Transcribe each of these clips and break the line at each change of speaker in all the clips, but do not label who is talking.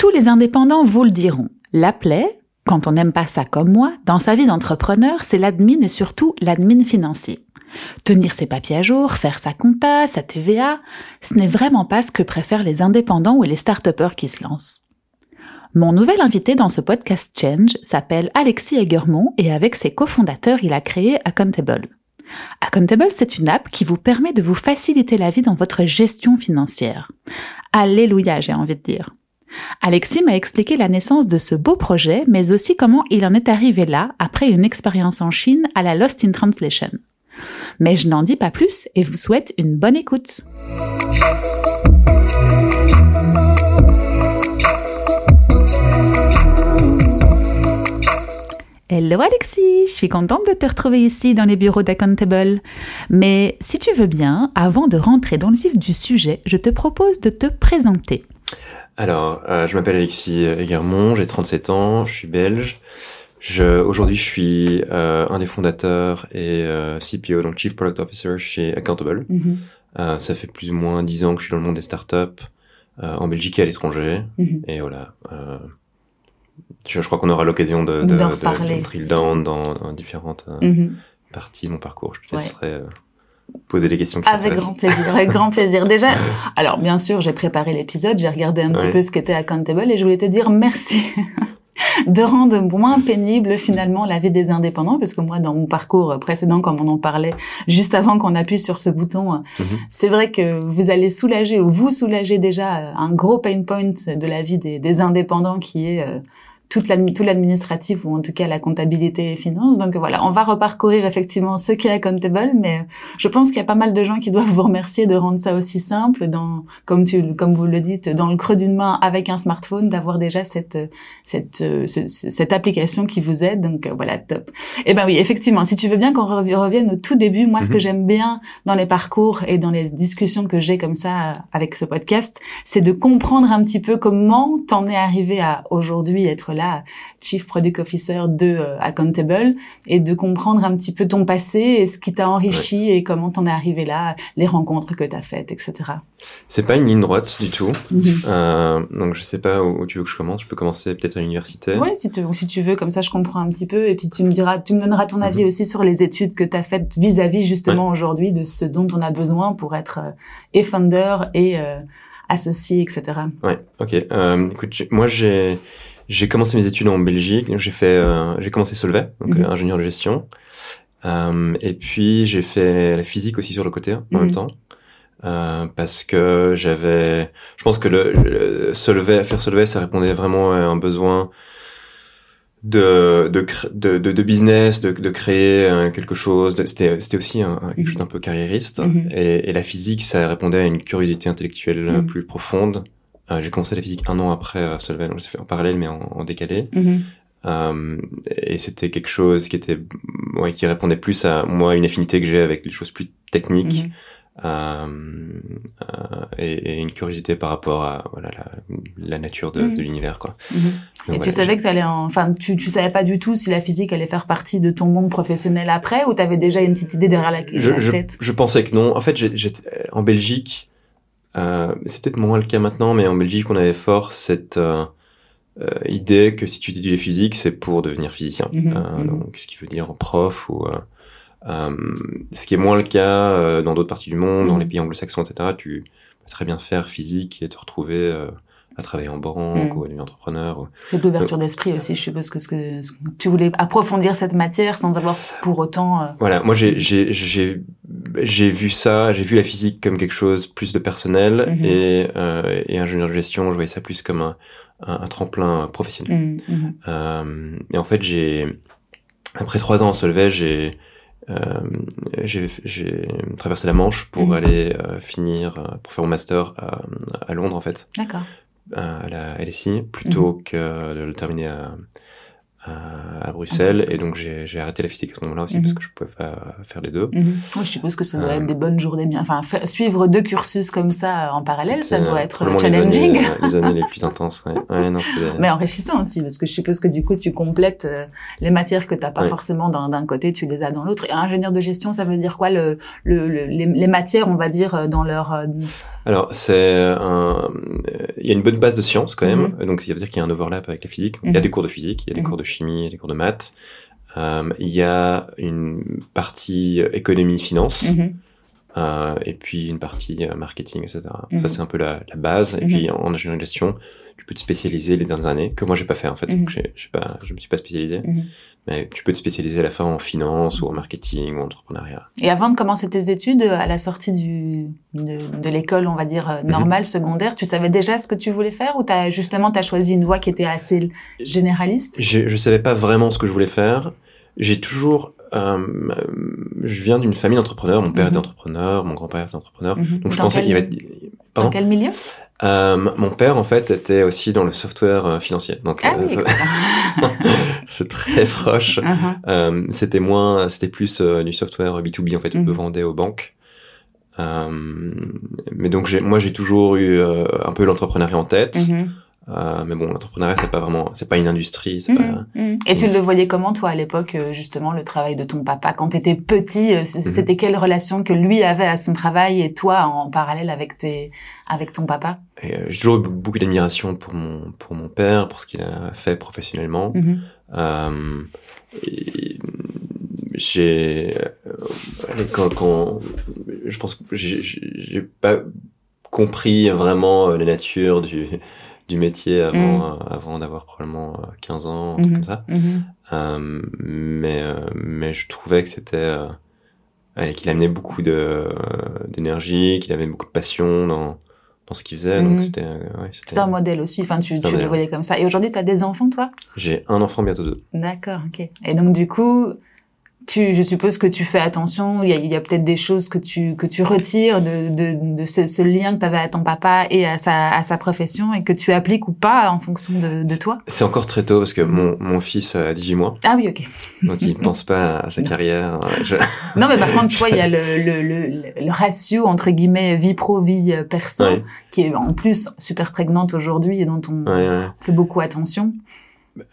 Tous les indépendants vous le diront. La plaie, quand on n'aime pas ça comme moi, dans sa vie d'entrepreneur, c'est l'admin et surtout l'admin financier. Tenir ses papiers à jour, faire sa compta, sa TVA, ce n'est vraiment pas ce que préfèrent les indépendants ou les start qui se lancent. Mon nouvel invité dans ce podcast Change s'appelle Alexis Egermont et avec ses cofondateurs, il a créé Accountable. Accountable, c'est une app qui vous permet de vous faciliter la vie dans votre gestion financière. Alléluia, j'ai envie de dire. Alexis m'a expliqué la naissance de ce beau projet, mais aussi comment il en est arrivé là après une expérience en Chine à la Lost in Translation. Mais je n'en dis pas plus et vous souhaite une bonne écoute. Hello Alexis, je suis contente de te retrouver ici dans les bureaux d'Accountable. Mais si tu veux bien, avant de rentrer dans le vif du sujet, je te propose de te présenter.
Alors, euh, je m'appelle Alexis Egermont, j'ai 37 ans, je suis belge. Je, aujourd'hui, je suis euh, un des fondateurs et euh, CPO, donc Chief Product Officer chez Accountable. Mhm. ça fait plus ou moins 10 ans que je suis dans le monde des startups, en Belgique et à l'étranger. Mhm. Et voilà. Je, je, crois qu'on aura l'occasion de, de, de, de, drill down dans, dans différentes mhm. parties de mon parcours. Je te laisserai poser les questions.
avec grand plaisir, avec grand plaisir. Déjà, alors bien sûr, j'ai préparé l'épisode, j'ai regardé un petit peu ce qu'était Accountable et je voulais te dire merci. de rendre moins pénible finalement la vie des indépendants, parce que moi, dans mon parcours précédent, comme on en parlait juste avant qu'on appuie sur ce bouton, mhm. c'est vrai que vous allez soulager ou vous soulager déjà un gros pain point de la vie des, des indépendants qui est euh, toute tout l'administratif ou en tout cas la comptabilité et finance. Donc voilà, on va reparcourir effectivement ce qui est accountable, mais je pense qu'il y a pas mal de gens qui doivent vous remercier de rendre ça aussi simple, dans, comme tu, comme vous le dites, dans le creux d'une main avec un smartphone, d'avoir déjà cette, cette, cette application qui vous aide. Donc voilà, top. Et eh ben oui, effectivement, si tu veux bien qu'on revienne au tout début, moi, ce que mhm. j'aime bien dans les parcours et dans les discussions que j'ai comme ça avec ce podcast, c'est de comprendre un petit peu comment t'en es arrivé à aujourd'hui être là Chief Product Officer de euh, Accountable, et de comprendre un petit peu ton passé et ce qui t'a enrichi et comment t'en es arrivé là, les rencontres que t'as faites, etc.
C'est pas une ligne droite du tout. Mhm. euh, donc je sais pas où, tu veux que je commence. Je peux commencer peut-être à l'université.
Oui, si tu, si tu veux, comme ça je comprends un petit peu et puis tu me diras, tu me donneras ton avis mhm. aussi sur les études que tu as faites vis-à-vis justement aujourd'hui de ce dont on a besoin pour être euh, et founder et euh, associé, etc.
Ouais, ok. Écoute, moi j'ai j'ai commencé mes études en Belgique. J'ai fait, euh, j'ai commencé Solvay, donc mhm. ingénieur de gestion. Euh, et puis j'ai fait la physique aussi sur le côté en même mhm. temps. Euh, parce que j'avais, je pense que le, le Solvay, faire Solvay, ça répondait vraiment à un besoin de de, de, de, business, de, de créer euh, quelque chose. C'était c'était aussi un, quelque mhm. chose d'un peu carriériste. et, et, la physique, ça répondait à une curiosité intellectuelle plus profonde. Euh, j'ai commencé la physique un an après euh, Solvay, donc j'ai fait en parallèle mais en, en décalé. Mm-hmm. Euh, et c'était quelque chose qui était, ouais, qui répondait plus à moi une affinité que j'ai avec les choses plus techniques. Mm-hmm. Euh, euh, et, et, une curiosité par rapport à voilà la, la nature de, mm-hmm. de l'univers quoi.
et tu savais que t'allais en... enfin tu tu savais pas du tout si la physique allait faire partie de ton monde professionnel après ou t'avais déjà une petite idée derrière la,
je,
la tête?
Je, je pensais que non. En fait j'étais en Belgique euh, c'est peut-être moins le cas maintenant, mais en Belgique, on avait fort cette euh, euh idée que si tu étudies les physiques, c'est pour devenir physicien. Mhm, euh, mhm. donc, ce qui veut dire prof ou ce qui est moins le cas dans d'autres parties du monde, dans mhm. les pays anglo-saxons, etc. Tu peux très bien faire physique et te retrouver à travailler en banque mm. ou à devenir entrepreneur.
C'est l'ouverture d'esprit aussi, je suppose que, ce que, tu voulais approfondir cette matière sans avoir pour autant. Euh...
Voilà, moi j'ai j'ai vu ça, j'ai vu la physique comme quelque chose plus de personnel mm-hmm. et euh, et ingénieur de gestion, je voyais ça plus comme un un, un tremplin professionnel. Mm -hmm. euh, et en fait j'ai après trois ans en Solvay, j'ai euh, j'ai traversé la Manche pour mm -hmm. aller euh, finir, euh, pour faire mon master à, à Londres en fait.
D'accord
à la LSI plutôt
Mhm.
que de le terminer à, à, à Bruxelles. Et donc j'ai j'ai arrêté la physique à ce moment-là aussi
Mhm.
parce que je pouvais pas faire les deux.
Mhm. Ouais, je suppose que ça doit
Euh,
être des bonnes journées. Enfin, suivre deux cursus comme ça euh, en parallèle, ça doit
euh,
être challenging.
Les années, euh, les années les plus intenses. Ouais, ouais non, c'était.
Mais enrichissant aussi, parce que je suppose que du coup, tu complètes euh, les matières que tu n'as pas
Ouais.
forcément d'un côté, tu les as dans l'autre. Et ingénieur de gestion, ça veut dire quoi le, le, le- les, les matières, on va dire, euh, dans leur...
Alors, c'est un. Il y a une bonne base de sciences quand même.
Mhm.
Donc, ça veut dire qu'il y a un overlap avec la physique. Il y a
Mhm.
des cours de physique, il y a des
Mhm.
cours de chimie, il y a des cours de maths. Euh, il y a une partie économie-finance. Euh, et puis une partie euh, marketing, etc.
Mhm.
Ça, c'est un peu la, la base. Et
Mhm.
puis en ingénierie de gestion, tu peux te spécialiser les dernières années, que moi, j'ai pas fait en fait.
Mhm.
Donc, j'ai, j'ai pas, je me suis pas spécialisé.
mhm.
Mais tu peux te spécialiser à la fin en finance ou en marketing ou en entrepreneuriat.
Et avant de commencer tes études, à la sortie du, de, de l'école, on va dire, euh,
Mhm.
normale, secondaire, tu savais déjà ce que tu voulais faire ou t'as justement, t'as choisi une voie qui était assez généraliste?
Je, je savais pas vraiment ce que je voulais faire. J'ai toujours, euh, je viens d'une famille d'entrepreneurs. Mon père
Mhm.
était entrepreneur, mon grand-père était entrepreneur.
Mhm.
Donc je
Dans
pensais
quel-
qu'il y avait.
Dans
Pardon.
quel milieu?
Euh, mon père en fait était aussi dans le software euh, financier. Donc
Ah oui,
ça-
excellent.
c'est très proche.
Mhm.
Euh, c'était moins, c'était plus du software B2B en fait, on
Mhm.
le vendait aux banques. Mais donc moi j'ai toujours eu un peu l'entrepreneuriat en tête. Euh, mais bon, l'entrepreneuriat c'est pas vraiment, c'est pas une industrie, c'est
Mhm,
pas.
mhm. Et tu le voyais comment, toi, à l'époque, euh, justement, le travail de ton papa Quand tu étais petit, euh,
Mhm.
c'était quelle relation que lui avait à son travail et toi en parallèle avec, tes, avec ton papa?
Euh, j'ai toujours eu beaucoup d'admiration pour mon pour mon père, pour ce qu'il a fait professionnellement.
Mhm.
Euh, et j'ai quand, quand je pense que j'ai- j'ai j'ai pas compris vraiment la nature du du métier avant
Mm.
euh, avant d'avoir probablement euh, 15 ans un truc
Mhm.
comme ça
Mhm.
Euh, mais euh, mais je trouvais que c'était euh, qu'il amenait beaucoup euh, d'énergie qu'il avait beaucoup de passion dans dans ce qu'il faisait donc c'était euh, ouais, c'était-
C'est un modèle aussi, enfin, tu, tu le voyais comme ça. Et aujourd'hui, tu as des enfants, toi?
J'ai un enfant bientôt deux
D'accord, ok. Et donc, du coup, tu, je suppose que tu fais attention, il y a, il y a peut-être des choses que tu, que tu retires de, de, de ce, ce lien que tu avais à ton papa et à sa, à sa profession et que tu appliques ou pas en fonction de, de toi?
c'est encore très tôt parce que mon mon fils a 18 mois
Ah oui, ok.
donc il pense pas à sa
Non.
carrière. Je-
Non, mais par contre, tu vois, il y a le, le, le, le ratio entre guillemets vie pro, vie euh, perso,
Ouais,
qui est en plus super prégnante aujourd'hui et dont on
ouais, ouais.
fait beaucoup attention.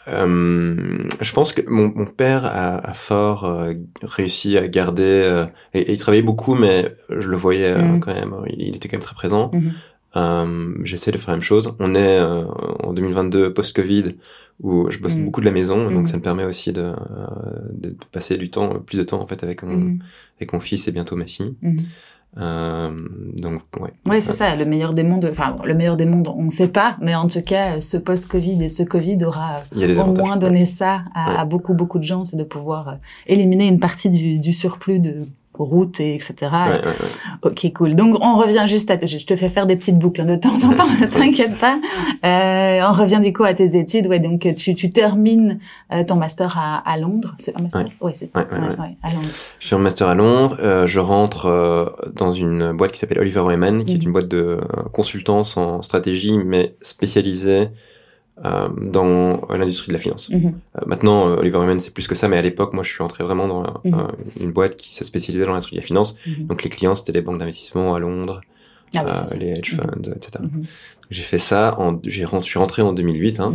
Euh, je pense que mon, mon père a, a fort euh, réussi à garder euh, et, et il travaillait beaucoup, mais je le voyais
Mhm.
quand même. Il, il était quand même très présent.
Mhm.
J'essaie de faire la même chose. On est en 2022 post-Covid où je bosse
Mhm.
beaucoup de la maison, donc ça me permet aussi de, de passer du temps, plus de temps en fait avec mon, avec mon fils et bientôt ma fille. Euh, donc ouais.
Oui, c'est ça, le meilleur des mondes. Enfin, le meilleur des mondes, on ne sait pas, mais en tout cas, ce post-Covid et ce Covid aura au moins donné ça à,
Ouais.
à beaucoup, beaucoup de gens, c'est de pouvoir euh, éliminer une partie du, du surplus de routes et etc.
Ouais, ouais, ouais.
Ok, cool. Donc, on revient juste à... Je te fais faire des petites boucles hein, de temps en temps, ne t'inquiète pas. Euh, on revient du coup à tes études. Ouais, donc tu, tu termines euh, ton master à, à Londres. C'est un master?
Ouais.
Ouais, c'est ça. À Londres.
Je suis en master à Londres. euh, je rentre dans une boîte qui s'appelle Oliver Wyman, qui est
Mhm.
une boîte de consultance en stratégie, mais spécialisée euh, dans l'industrie de la finance.
Mhm.
Euh, maintenant, euh, Oliver Wyman, c'est plus que ça, mais à l'époque, moi, je suis entré vraiment dans euh,
Mhm.
une boîte qui se spécialisait dans l'industrie de la finance.
Mhm.
Donc, les clients, c'était les banques d'investissement à Londres,
Ah oui,
les hedge funds, etc. J'ai fait ça, en, j'ai je suis rentré en 2008, hein,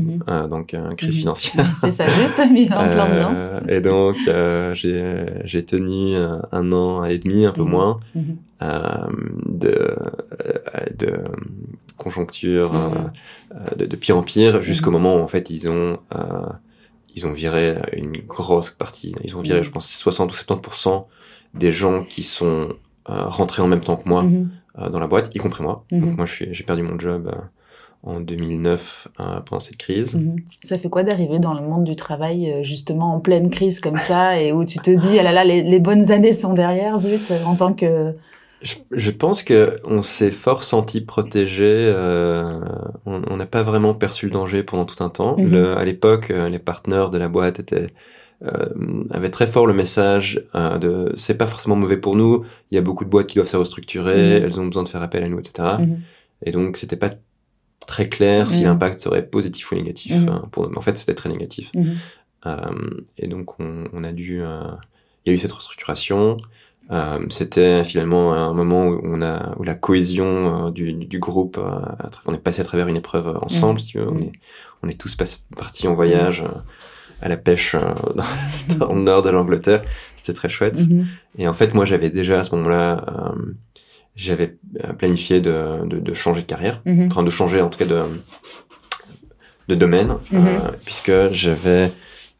donc crise financière.
C'est ça, juste mis en plein dedans.
Et donc, j'ai j'ai tenu un an et demi, un peu moins, de, de conjoncture euh, euh, de, de pire en pire, jusqu'au
Mhm.
moment où en fait ils ont euh, ils ont viré une grosse partie. Ils ont viré,
Mhm.
je pense, 60 ou 70% des gens qui sont euh, rentrés en même temps que moi
Mhm.
euh, dans la boîte, y compris moi. Donc moi, j'ai perdu mon job euh, en 2009 euh, pendant cette crise.
Ça fait quoi d'arriver dans le monde du travail justement en pleine crise comme ça et où tu te dis ah là là les, les bonnes années sont derrière zut en tant que
Je, je pense que on s'est fort senti protégé. euh, on n'a pas vraiment perçu le danger pendant tout un temps.
Mhm.
Le- à l'époque, euh, les partenaires de la boîte étaient euh, avaient très fort le message euh, de c'est pas forcément mauvais pour nous. Il y a beaucoup de boîtes qui doivent se restructurer.
Mhm.
Elles ont besoin de faire appel à nous, etc.
Mhm.
Et donc c'était pas très clair si l'impact serait positif ou négatif. Hein, pour... En fait, c'était très négatif. Euh, et donc, on, on a dû. Il y a eu cette restructuration. Euh, C'était finalement un moment où, on a, où la cohésion euh, du, du groupe, euh, on est passé à travers une épreuve ensemble,
Mhm.
si tu veux. On,
Mhm.
est, on est tous partis en voyage euh, à la pêche dans, le nord de l'Angleterre. C'était très chouette. Et en fait, moi, j'avais déjà à ce moment-là, j'avais planifié de, de, de changer de carrière,
Mhm.
enfin de changer en tout cas de, de domaine, puisque j'avais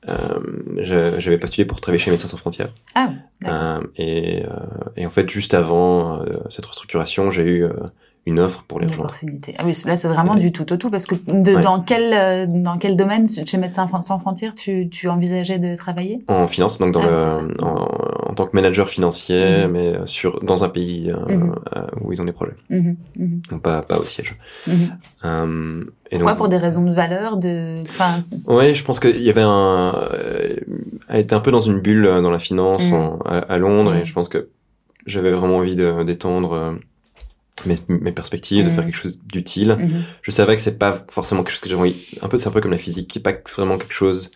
euh, j'avais postulé pour travailler chez Médecins sans frontières.
Ah.
Euh, et, euh, et en fait, juste avant euh, cette restructuration, j'ai eu euh, une offre pour les
opportunité. Ah oui, là c'est vraiment
Ouais.
du tout au tout parce que de,
Ouais.
dans quel euh, dans quel domaine chez Médecins sans frontières tu, tu envisageais de travailler?
En finance, donc dans
Ah,
le, en, en tant que manager financier,
Mhm.
mais sur dans un pays euh,
Mhm.
euh, où ils ont des projets,
Mhm,
donc pas pas au siège. Euh, et
Pourquoi
donc,
pour des raisons de valeur de enfin?
Ouais, je pense qu'il y avait un, euh, elle était un peu dans une bulle euh, dans la finance en- à, à Londres et je pense que j'avais vraiment envie de- d'étendre euh, mes, mes perspectives, de faire quelque chose d'utile.
mhm,
Je savais que c'est pas forcément quelque chose que j'avais envie. Un peu, c'est un peu comme la physique, qui est pas vraiment quelque chose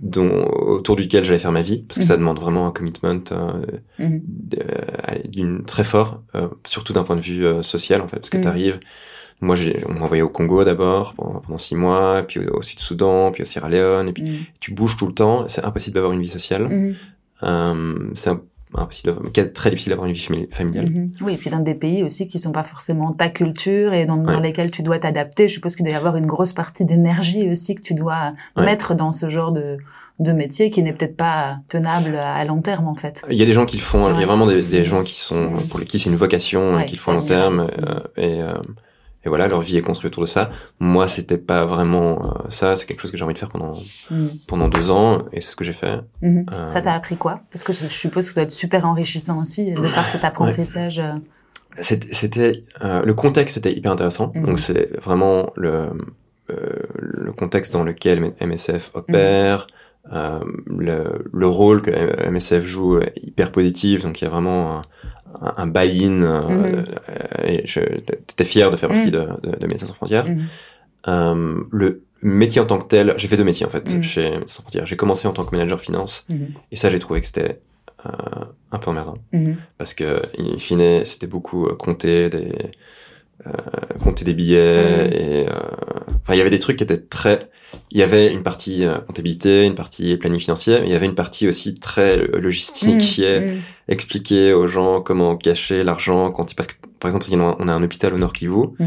dont autour duquel j'allais faire ma vie, parce que
Mhm.
ça demande vraiment un commitment euh,
mhm,
allez, d'une très fort, euh, surtout d'un point de vue euh, social en fait, parce que
Mhm.
t'arrives. Moi, j'ai, on m'a envoyé au Congo d'abord pendant, pendant six mois, puis au, au Sud-Soudan, puis au Sierra Leone, et puis tu bouges tout le temps. C'est impossible d'avoir une vie sociale.
mhm,
Euh, c'est un- impossible, d'avoir- très difficile d'avoir une vie famili- familiale.
mhm. Oui, et puis dans des pays aussi qui sont pas forcément ta culture et dans, dans lesquels tu dois t'adapter, je suppose qu'il doit y avoir une grosse partie d'énergie aussi que tu dois
Ouais.
mettre dans ce genre de, de métier qui n'est peut-être pas tenable à, long terme en fait.
Il y a des gens qui le font. Il y a vraiment des, des gens qui sont pour qui c'est une vocation, euh,
Ouais,
qui le font à long terme, euh, et, euh, et voilà, leur vie est construite autour de ça. Moi, c'était pas vraiment euh, ça. C'est quelque chose que j'ai envie de faire pendant
Mhm.
pendant deux ans, et c'est ce que j'ai fait.
Mhm.
Euh,
Ça t'a appris quoi? Parce que je suppose que ça doit être super enrichissant aussi de par cet apprentissage. euh,
C'était, euh, le contexte était hyper intéressant.
Mhm.
Donc c'est vraiment le euh, le contexte dans lequel MSF opère, euh, le, le rôle que MSF joue est hyper positif. Donc il y a vraiment un, buy-in. euh,
Mhm.
euh, t'étais fier de faire partie
Mhm.
de, de, de Médecins sans frontières.
mhm,
Euh, le métier en tant que tel, j'ai fait deux métiers en fait chez Médecins sans frontières. J'ai commencé en tant que manager finance et ça j'ai trouvé que c'était un peu emmerdant parce que in fine c'était beaucoup compter des euh, compter des billets
Mhm.
et euh, enfin il y avait des trucs qui étaient très il y avait une partie euh, comptabilité une partie planning financier mais il y avait une partie aussi très logistique qui est
mhm,
expliquer aux gens comment cacher l'argent quand parce que par exemple si on a un hôpital au Nord Kivu
mhm.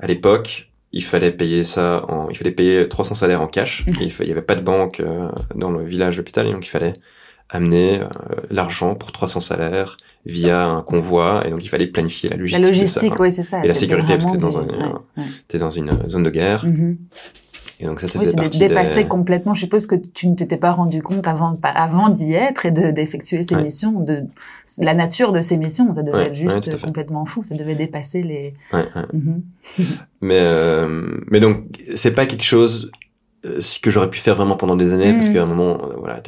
à l'époque il fallait payer ça en il fallait payer 300 salaires en cash et il, fa- il y avait pas de banque euh, dans le village d'hôpital et donc il fallait amener euh, l'argent pour 300 salaires via un convoi et donc il fallait planifier la
La
logistique. ça,
logistique, oui, c'est ça.
Et la sécurité, parce que t'es dans
des-
un-
ouais,
dans une euh, zone de guerre
Mhm.
et donc ça ça
Oui, c'est
partie
dépasser
des...
complètement. Je suppose que tu ne t'étais pas rendu compte avant, avant d'y être et de- d'effectuer ces
Ouais.
missions, de la nature de ces missions. Ça devait
Ouais,
être juste complètement fou. Ça devait dépasser les.
Ouais, ouais.
Mhm.
Mais euh, mais donc c'est pas quelque chose euh, que j'aurais pu faire vraiment pendant des années parce
Mhm.
qu'à un moment euh, voilà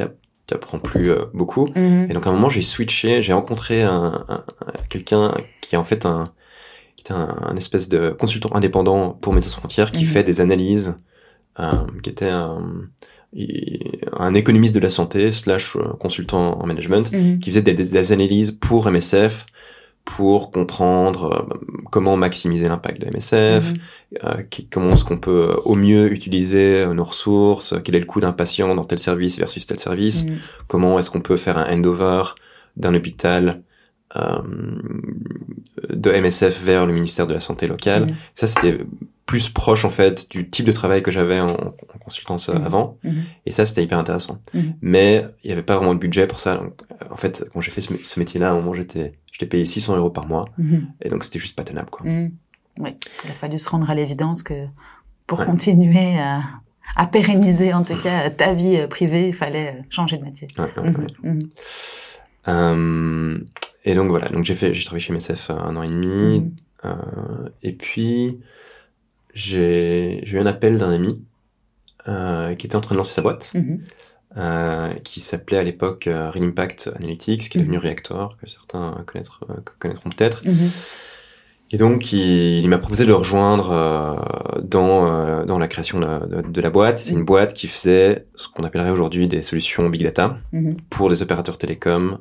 t'as- t'apprends plus euh, beaucoup
Mhm.
Et donc à un moment j'ai switché, j'ai rencontré un, un- un- quelqu'un qui est en fait un, qui est un, un espèce de consultant indépendant pour Médecins sans frontières qui
Mhm.
fait des analyses, euh, qui était un, économiste de la santé slash euh, consultant en management
Mhm.
qui faisait des, des- des analyses pour MSF pour comprendre euh, comment maximiser l'impact de MSF,
Mhm.
euh, qui- comment est-ce qu'on peut euh, au mieux utiliser nos ressources, quel est le coût d'un patient dans tel service versus tel service,
Mhm.
comment est-ce qu'on peut faire un handover d'un hôpital de MSF vers le ministère de la santé locale.
Mhm.
Ça, c'était plus proche en fait du type de travail que j'avais en, en consultance euh,
Mhm.
avant.
Mhm.
Et ça, c'était hyper intéressant. Mais il n'y avait pas vraiment de budget pour ça. Donc, euh, en fait, quand j'ai fait ce, ce métier-là, à un moment, j'étais, payé 600 euros par mois. Et donc, c'était juste pas tenable, quoi.
Oui, il a fallu se rendre à l'évidence que pour
Ouais.
continuer à, à pérenniser en tout cas ta vie euh, privée, il fallait euh, changer de métier.
Ouais, ouais, ouais. Euh, et donc voilà, donc j'ai fait, j'ai travaillé chez MSF un an et demi,
Mhm.
euh, et puis j'ai eu un appel d'un ami euh, qui était en train de lancer sa boîte,
Mhm.
euh, qui s'appelait à l'époque euh, Real Impact Analytics, qui est
Mhm.
devenu Reactor, que certains euh, connaîtront peut-être,
Mhm.
Et donc, il, il m'a proposé de le rejoindre euh, dans, euh, dans la création de, de, de la boîte. C'est une boîte qui faisait ce qu'on appellerait aujourd'hui des solutions big data
Mhm.
pour les opérateurs télécoms,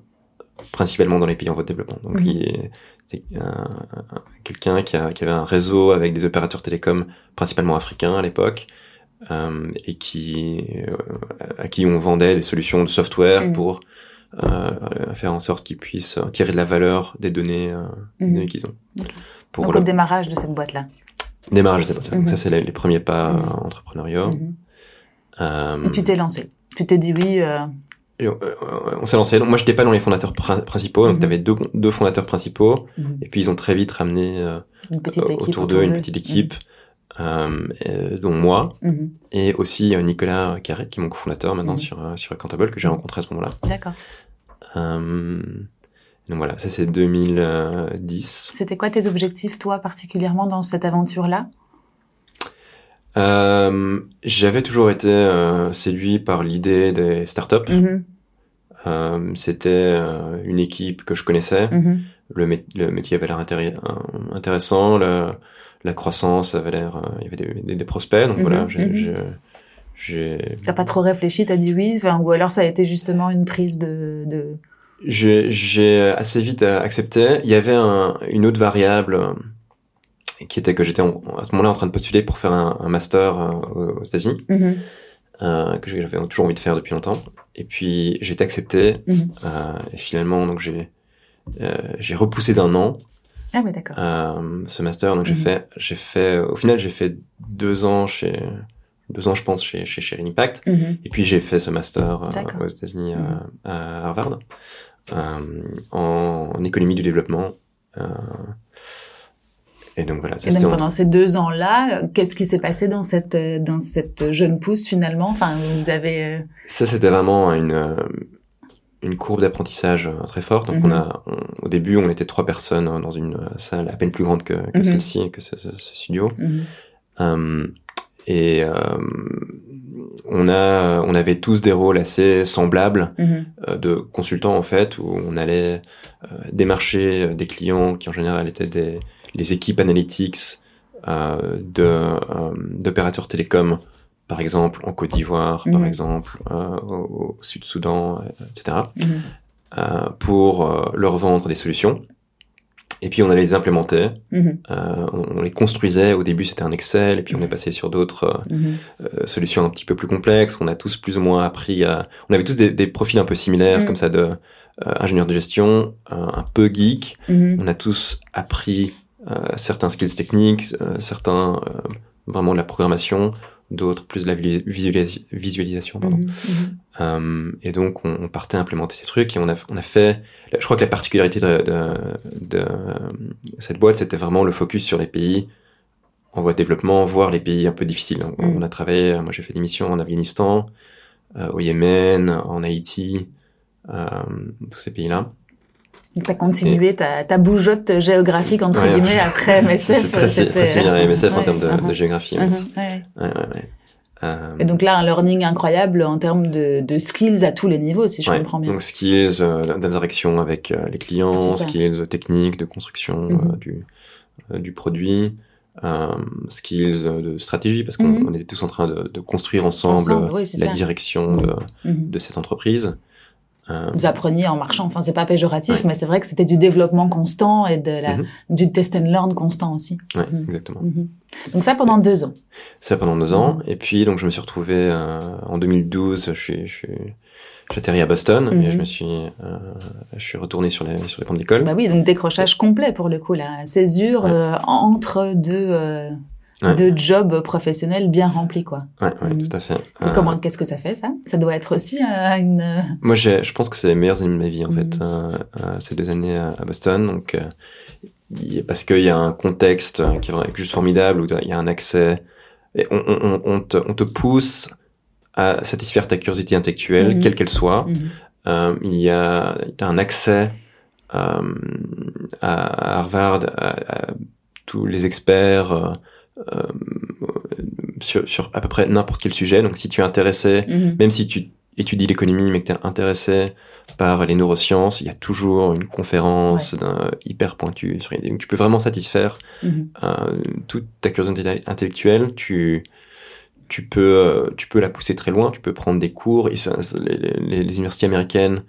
principalement dans les pays en voie de développement. Donc,
Mhm.
il est- c'est un- un- quelqu'un qui, avait un réseau avec des opérateurs télécoms, principalement africains à l'époque, euh, et qui, euh, à qui on vendait des solutions de software
Mhm.
pour euh, faire en sorte qu'ils puissent tirer de la valeur des données,
Mhm.
données qu'ils ont. Pour
Donc
le
au démarrage de cette boîte-là.
démarrage de cette boîte. Donc
Mhm.
ça, c'est les, les premiers pas
Mhm.
entrepreneuriaux.
Mhm. Et tu t'es lancé. Tu t'es dit oui. Euh,
et, euh, on s'est lancé. Donc, moi, j'étais pas dans les fondateurs prin- principaux. Donc,
Mhm.
tu avais deux, deux fondateurs principaux.
Mhm.
Et puis, ils ont très vite ramené euh,
Une petite équipe
autour d'eux une petite équipe, euh, dont moi,
Mhm.
et aussi Nicolas Carré, qui est mon cofondateur maintenant
Mhm.
sur, sur Accountable, que j'ai rencontré à ce moment-là.
D'accord.
Donc voilà, ça c'est 2010.
C'était quoi tes objectifs, toi, particulièrement dans cette aventure-là?
Euh, J'avais toujours été euh, séduit par l'idée des startups. Euh, C'était euh, une équipe que je connaissais.
Mhm.
Le, mé- le métier avait l'air euh, intéressant, la croissance avait l'air, il y avait des, des- des prospects. Donc
Mhm,
voilà, j'ai-
mhm.
j'ai-
T'as pas trop réfléchi, t'as dit oui, enfin, ou alors ça a été justement une prise de. de...
j'ai assez vite accepté. Il y avait un- une autre variable qui était que j'étais à ce moment-là en train de postuler pour faire un, un master aux États-Unis. Euh, que j'avais toujours envie de faire depuis longtemps. Et puis j'ai été accepté.
Mhm.
euh, et finalement, donc j'ai euh, j'ai repoussé d'un an
Ah oui, d'accord.
euh, ce master. Donc j'ai
Mhm.
fait j'ai fait au final j'ai fait deux ans chez deux ans je pense chez chez Impact.
Mhm.
Et puis j'ai fait ce master aux États-Unis à Harvard en, en économie du développement. Euh, et donc voilà, ça
Et donc
en-
pendant ces deux ans-là, qu'est-ce qui s'est passé dans cette, dans cette jeune pousse finalement? Enfin, vous avez. euh,
Ça, c'était vraiment une, euh, une courbe d'apprentissage euh, très forte. Donc,
Mhm.
on a, on- au début, on était trois personnes dans une salle à peine plus grande que, que
Mhm.
celle-ci, que ce, ce- ce studio.
mhm.
Euh, et on, a, on avait tous des rôles assez semblables
Mhm.
euh, de consultants, en fait, où on allait euh, démarcher des clients qui, en général, étaient des, les équipes analytics euh, euh, d'opérateurs télécoms, par exemple en Côte d'Ivoire, par
Mhm.
exemple euh, au, au Sud-Soudan, euh, etc.,
Mhm.
pour leur vendre des solutions. Et puis on allait les implémenter,
Mhm.
on, on les construisait. Au début c'était un Excel, et puis on est passé sur d'autres solutions un petit peu plus complexes. On a tous plus ou moins appris à... On avait tous des, des profils un peu similaires, comme ça, de ingénieurs de gestion, un peu geek. On a tous appris certains skills techniques, euh, certains euh, vraiment de la programmation, d'autres plus de la vi- visualis- visualisation. Pardon.
Mhm. Mhm.
Euh, et donc, on, on partait implémenter ces trucs et on a, on a fait. Je crois que la particularité de, de, de cette boîte, c'était vraiment le focus sur les pays en voie de développement, voire les pays un peu difficiles. On,
Mm.
on a travaillé, moi j'ai fait des missions en Afghanistan, euh, au Yémen, en Haïti, euh, tous ces pays-là.
Donc, T'as continué ta, ta bougeotte géographique entre
Ouais,
guillemets après MSF.
C'est très,
c'était-
très similaire à MSF en termes de, de géographie. Euh,
Et donc là, un learning incroyable en termes de, de skills à tous les niveaux, si je comprends bien.
Donc skills euh, d'interaction avec euh, les clients, skills techniques de construction
Mhm.
euh, du, euh, du produit, euh, skills euh, de stratégie, parce qu'on
Mhm.
on était tous en train de, de construire ensemble,
Ensemble,
euh,
oui, c'est
la
ça.
direction de,
Mhm.
de cette entreprise. Euh,
Vous appreniez en marchant. Enfin, c'est pas péjoratif,
Ouais.
mais c'est vrai que c'était du développement constant et de la,
Mhm.
du test and learn constant aussi.
ouais,
Mhm.
exactement.
Mhm. Donc ça pendant deux ans.
Ça pendant deux ans. Et puis, donc, je me suis retrouvé euh, en 2012, je suis, je suis, j'atterris à Boston et je me suis, euh, je suis retourné sur les, sur les bancs de l'école.
Bah oui, donc décrochage complet pour le coup là, césure
Ouais.
euh, entre deux euh,
Ouais.
deux jobs professionnels bien remplis quoi.
Ouais, ouais,
Mhm.
tout à fait.
Et
Euh,
comment qu'est-ce que ça fait ça? Ça doit être aussi euh, une. euh,
Moi, j'ai, je pense que c'est les meilleures années de ma vie, en fait, euh, euh, ces deux années à, Boston. Donc, parce qu'il y a un contexte qui est juste formidable, où il y a un accès. Et on, on, on- on te, on te pousse à satisfaire ta curiosité intellectuelle,
Mhm.
quelle qu'elle soit.
mhm.
Euh, il y a un accès à Harvard, à, à tous les experts sur, sur à peu près n'importe quel sujet. Donc, si tu es intéressé
Mhm.
même si tu étudies l'économie, mais que tu es intéressé par les neurosciences, il y a toujours une conférence hyper pointue. Sur... Donc, tu peux vraiment satisfaire
Mhm.
euh, toute ta curiosité intellectuelle. Tu, tu, peux, euh, tu peux la pousser très loin, tu peux prendre des cours. Et ça, les, les- les universités américaines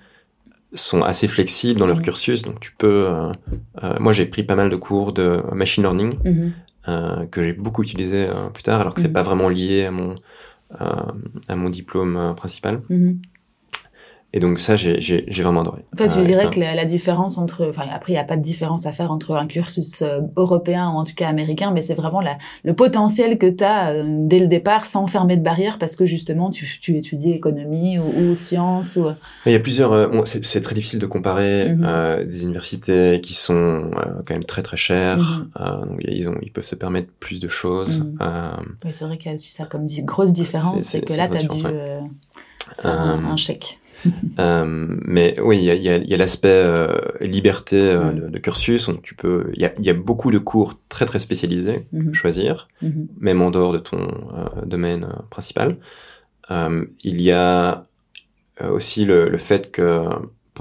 sont assez flexibles dans leur cursus, donc tu peux... euh, euh, moi, j'ai pris pas mal de cours de machine learning
Mhm.
euh, que j'ai beaucoup utilisé euh, plus tard, alors que c'est
Mhm.
pas vraiment lié à mon, euh, à mon diplôme euh, principal.
Mhm.
Et donc ça, j'ai vraiment adoré.
En fait, je
Euh,
dirais que la, la différence entre, enfin, après, il n'y a pas de différence à faire entre un cursus euh, européen ou en tout cas américain, mais c'est vraiment la, le potentiel que tu as dès le départ sans fermer de barrière parce que justement, tu, tu étudies économie ou, ou sciences ou.
Il y a plusieurs. euh, bon, c'est très difficile de comparer
Mhm.
euh, des universités qui sont euh, quand même très très chères.
Mhm.
Euh, donc ils ont, ils peuvent se permettre plus de choses. Euh,
Oui, c'est vrai qu'il y a aussi ça comme grosse différence,
C'est-
que là, tu as dû
différence,
euh, faire un,
Euh,
un chèque.
euh, mais oui, il y a, l'aspect liberté
Mhm.
de, de cursus. Donc tu peux. Il y a, il y a beaucoup de cours très très spécialisés
Mhm.
à choisir.
Mhm.
même en dehors de ton euh, domaine euh, principal. Il y a aussi le, le fait que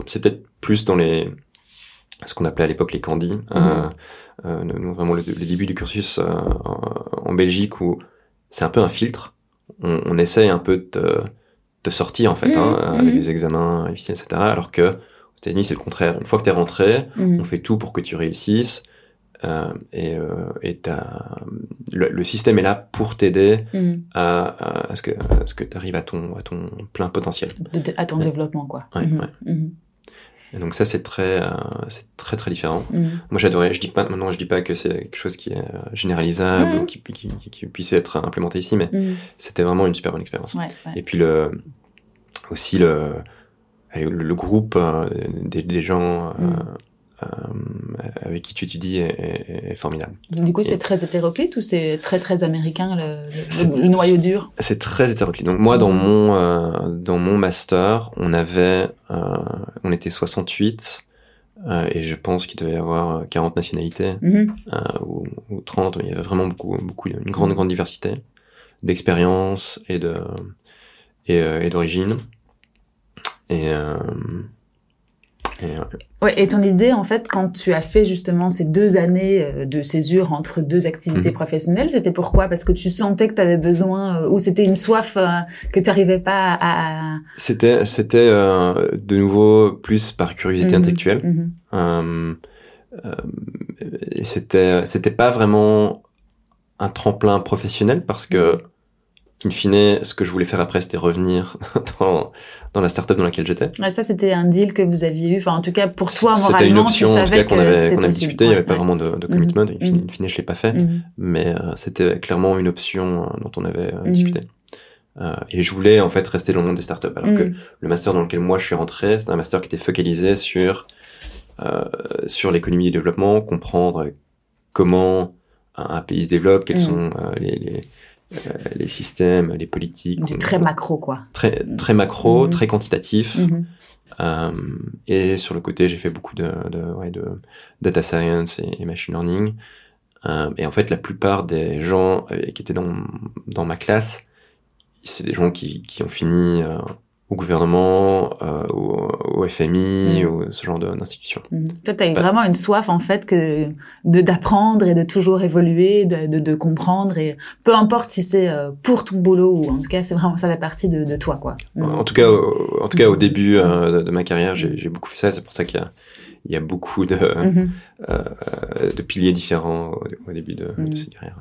c'est peut-être plus dans les ce qu'on appelait à l'époque les euh, euh, nous, vraiment le, le début du cursus euh, en, en Belgique où c'est un peu un filtre. On, on essaye un peu de te sortir en fait,
Mhm,
hein, avec des examens difficiles, etc. Alors que aux États-Unis c'est le contraire. Une fois que tu es rentré,
Mhm.
on fait tout pour que tu réussisses. Euh, et euh, et le, le système est là pour t'aider à, à, à ce que, à ce que tu arrives à ton, à ton plein potentiel.
De- de- à ton
Ouais.
développement, quoi.
Ouais,
Mhm.
ouais. Et donc ça, c'est très, euh, c'est très très différent.
Mhm.
Moi, j'adorais. Je dis pas maintenant, je dis pas que c'est quelque chose qui est euh, généralisable
Mhm.
ou qui, qui, qui, qui puisse être implémenté ici, mais
Mhm.
c'était vraiment une super bonne expérience.
Ouais, ouais.
Et puis le, aussi le, le, le groupe euh, des, des gens euh, avec qui tu étudies est, est- est formidable.
Du coup, c'est très hétéroclite ou c'est très très américain le, le-
C'est-
le noyau dur?
C'est très hétéroclite. Donc moi, dans
Mhm.
mon euh, dans mon master, on avait, euh, on était 68 euh, et je pense qu'il devait y avoir euh, 40 nationalités euh, ou, ou 30. Il y avait vraiment beaucoup beaucoup une grande grande diversité d'expériences et de et, euh, et d'origine. Et, euh, et,
Ouais, et ton idée, en fait, quand tu as fait justement ces deux années euh, de césure entre deux activités
Mhm.
professionnelles, c'était pourquoi? Parce que tu sentais que tu avais besoin, euh, ou c'était une soif euh, que tu n'arrivais pas à...
c'était c'était euh, de nouveau plus par curiosité
Mhm.
intellectuelle.
Mhm.
Euh, c'était c'était pas vraiment un tremplin professionnel parce que in fine ce que je voulais faire après c'était revenir dans dans la startup dans laquelle j'étais
Ouais, ça, c'était un deal que vous aviez eu. Enfin, en tout cas, pour toi,
c'était une
moralement,
option
tu savais
qu'on avait qu'on avait discuté il y
Ouais,
avait pas vraiment de, de commitment in fine,
Mhm.
in fine, je l'ai pas fait
Mhm.
mais euh, c'était clairement une option euh, dont on avait euh,
Mhm.
discuté Euh, et je voulais en fait rester dans le monde des startups alors que
Mhm.
le master dans lequel moi je suis rentré, c'est un master qui était focalisé sur euh, sur l'économie du développement, comprendre comment un, un pays se développe, quels
Mhm.
sont euh, les, les, les systèmes, les politiques.
Du
on-
très macro, quoi.
très, très macro,
Mhm.
très quantitatif.
Mhm.
Euh, et sur le côté, j'ai fait beaucoup de, de, ouais, de data science et, et machine learning. Euh, et en fait, la plupart des gens euh, qui étaient dans, dans ma classe, c'est des gens qui, qui ont fini euh, au gouvernement, euh, au, au FMI, ou ce genre de- d'institution.
Mhm. Toi, tu as eu vraiment une soif, en fait, que de d'apprendre et de toujours évoluer, de, de, de comprendre. Et peu importe si c'est euh, pour ton boulot ou en tout cas, c'est vraiment, ça fait partie de, de toi, quoi.
En tout cas, au, en tout cas, au
Mhm.
début euh, de, ma carrière, j'ai beaucoup fait ça. C'est pour ça qu'il y a, il y a beaucoup de,
Mhm.
euh, de piliers différents au, au début de, de cette carrière.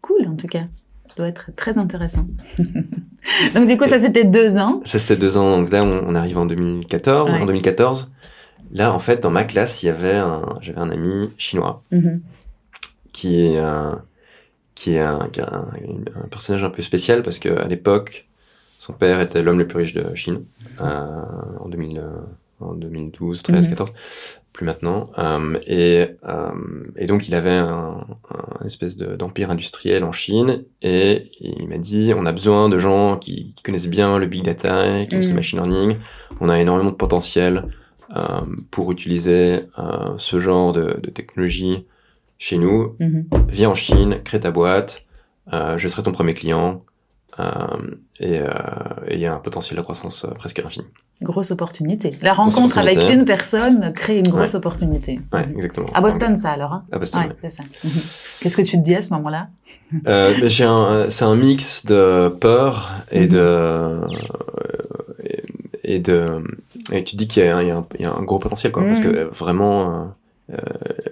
Cool, en tout cas. Ça doit être très intéressant. Donc, du coup, ça, c'était deux ans.
Ça, c'était deux ans. Donc là, on, on arrive en 2014.
Ouais.
En 2014, là, en fait, dans ma classe, il y avait un, j'avais un ami chinois
Mhm.
qui est un, qui est un, qui est un, un personnage un peu spécial parce que à l'époque, son père était l'homme le plus riche de Chine euh, en 2000, euh, en 2012, 13,
Mhm.
14, plus maintenant. Euh, et, euh, et donc, il avait un, un espèce de- d'empire industriel en Chine et il m'a dit on a besoin de gens qui, qui connaissent bien le big data, qui connaissent le machine learning. On a énormément de potentiel euh, pour utiliser ce genre de, de technologie chez nous
Mhm.
viens en Chine, crée ta boîte, je serai ton premier client, et il y a un potentiel de croissance presque infini.
Grosse opportunité. La rencontre avec une personne crée une grosse opportunité.
Ouais, exactement.
À Boston, ça alors. Hein
à Boston.
Ouais, c'est ça. Mhm. Qu'est-ce que tu te dis à ce moment-là?
Euh, J'ai un, c'est un mix de peur et
Mhm.
de et de et tu dis qu'il y, a un- y y a gros potentiel quoi, parce
Mhm.
que vraiment euh, euh,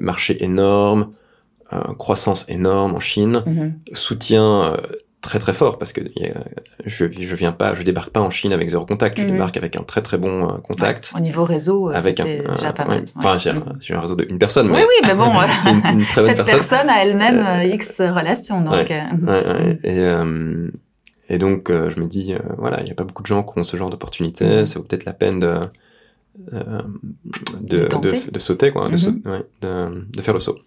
marché énorme, euh, croissance énorme en Chine,
Mhm.
soutien euh, très très fort parce que y a- je je viens pas, je débarque pas en Chine avec zéro contact, je
Mhm.
débarque avec un très très bon euh, contact.
Au niveau réseau, euh,
Avec un,
déjà pas
ouais,
mal.
enfin j'ai un, j'ai un réseau de une personne mais
Oui, oui, mais bon, euh,
c'est une, une très bonne
cette
personne
personne a elle-même euh, X relations, donc.
Ouais.
euh. Mhm.
Et, euh, et donc, euh, je me dis, euh, voilà, il n'y a pas beaucoup de gens qui ont ce genre d'opportunité.
Mhm.
Ça vaut peut-être la peine de, euh, de,
De
de,
tenter.
de sauter, quoi, de,
Mhm.
de faire le saut.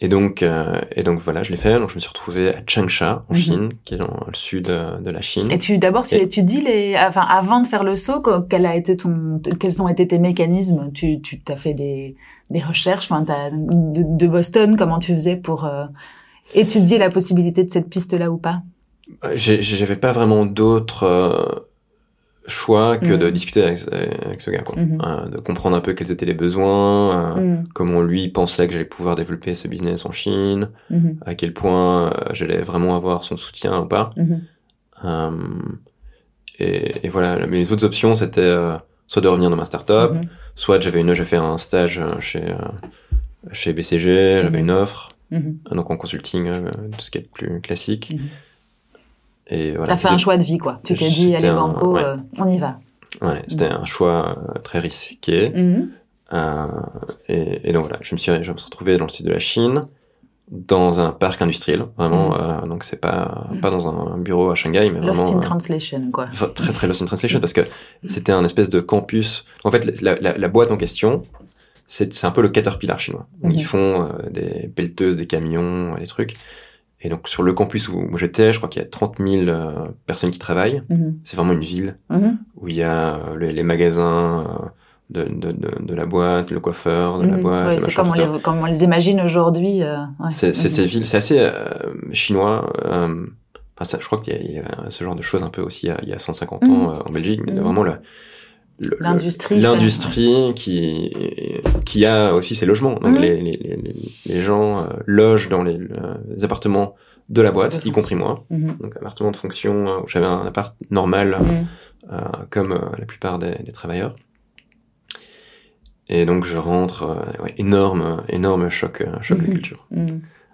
Et donc, euh, et donc voilà, je l'ai fait. Donc, je me suis retrouvé à Changsha, en
Mhm.
Chine, qui est dans le sud euh, de la Chine.
Et tu d'abord tu
Et-
étudies les, enfin avant de faire le saut, co- quel a été ton, quels ont été tes mécanismes? Tu tu t'as fait des des recherches, enfin de, de Boston, comment tu faisais pour euh, étudier la possibilité de cette piste-là ou pas?
J'avais pas vraiment d'autre euh, choix que de discuter avec, avec ce gars, quoi.
Mhm.
Euh, de comprendre un peu quels étaient les besoins, euh,
Mhm.
comment lui pensait que j'allais pouvoir développer ce business en Chine.
Mhm.
à quel point euh, j'allais vraiment avoir son soutien ou pas.
Mhm.
Euh, et, et voilà, mes autres options, c'était soit de revenir dans ma startup, soit j'avais une, j'ai fait un stage chez chez BCG, j'avais une offre, donc en consulting, tout ce qui est plus classique.
Mhm.
Et voilà,
T'as fait un choix de vie quoi. Tu t'es dit allez
un-
banco,
ouais.
euh, on y va.
ouais, c'était un choix euh, très risqué.
Mhm.
Euh, et, et donc voilà, je me suis, je me suis retrouvé dans le sud de la Chine, dans un parc industriel, vraiment. euh, donc c'est pas pas dans un bureau à Shanghai, mais
Lost
vraiment.
in translation quoi.
Très très lost in translation parce que c'était un espèce de campus. En fait, la, la, la boîte en question, c'est un peu le Caterpillar chinois.
Mhm.
Ils font des pelleteuses, des camions, des trucs. Et donc sur le campus où, où j'étais, je crois qu'il y a 30 000 euh, personnes qui travaillent.
Mhm.
C'est vraiment une ville
Mhm.
où il y a euh, les, magasins euh, de, de, de, de la boîte, le coiffeur de la
Mhm.
boîte. Le
c'est comme, on
enfin,
les, comme on les imagine aujourd'hui. euh, ouais.
c'est ces villes, c'est assez euh, chinois. Enfin, ça, je crois qu'il y, y a ce genre de choses un peu aussi il y a, il y a 150
Mhm.
ans en Belgique, mais vraiment le-
L'industrie
l'industrie qui qui a aussi ses logements. Donc
Mhm.
les, les, les, gens euh, logent dans les, les appartements de la boîte,
De
y compris moi.
Mhm.
Donc appartement de fonction euh, où j'avais un appart normal
Mhm.
euh, comme euh, la plupart des, des travailleurs. Et donc je rentre, euh, ouais, énorme, énorme choc, choc de culture.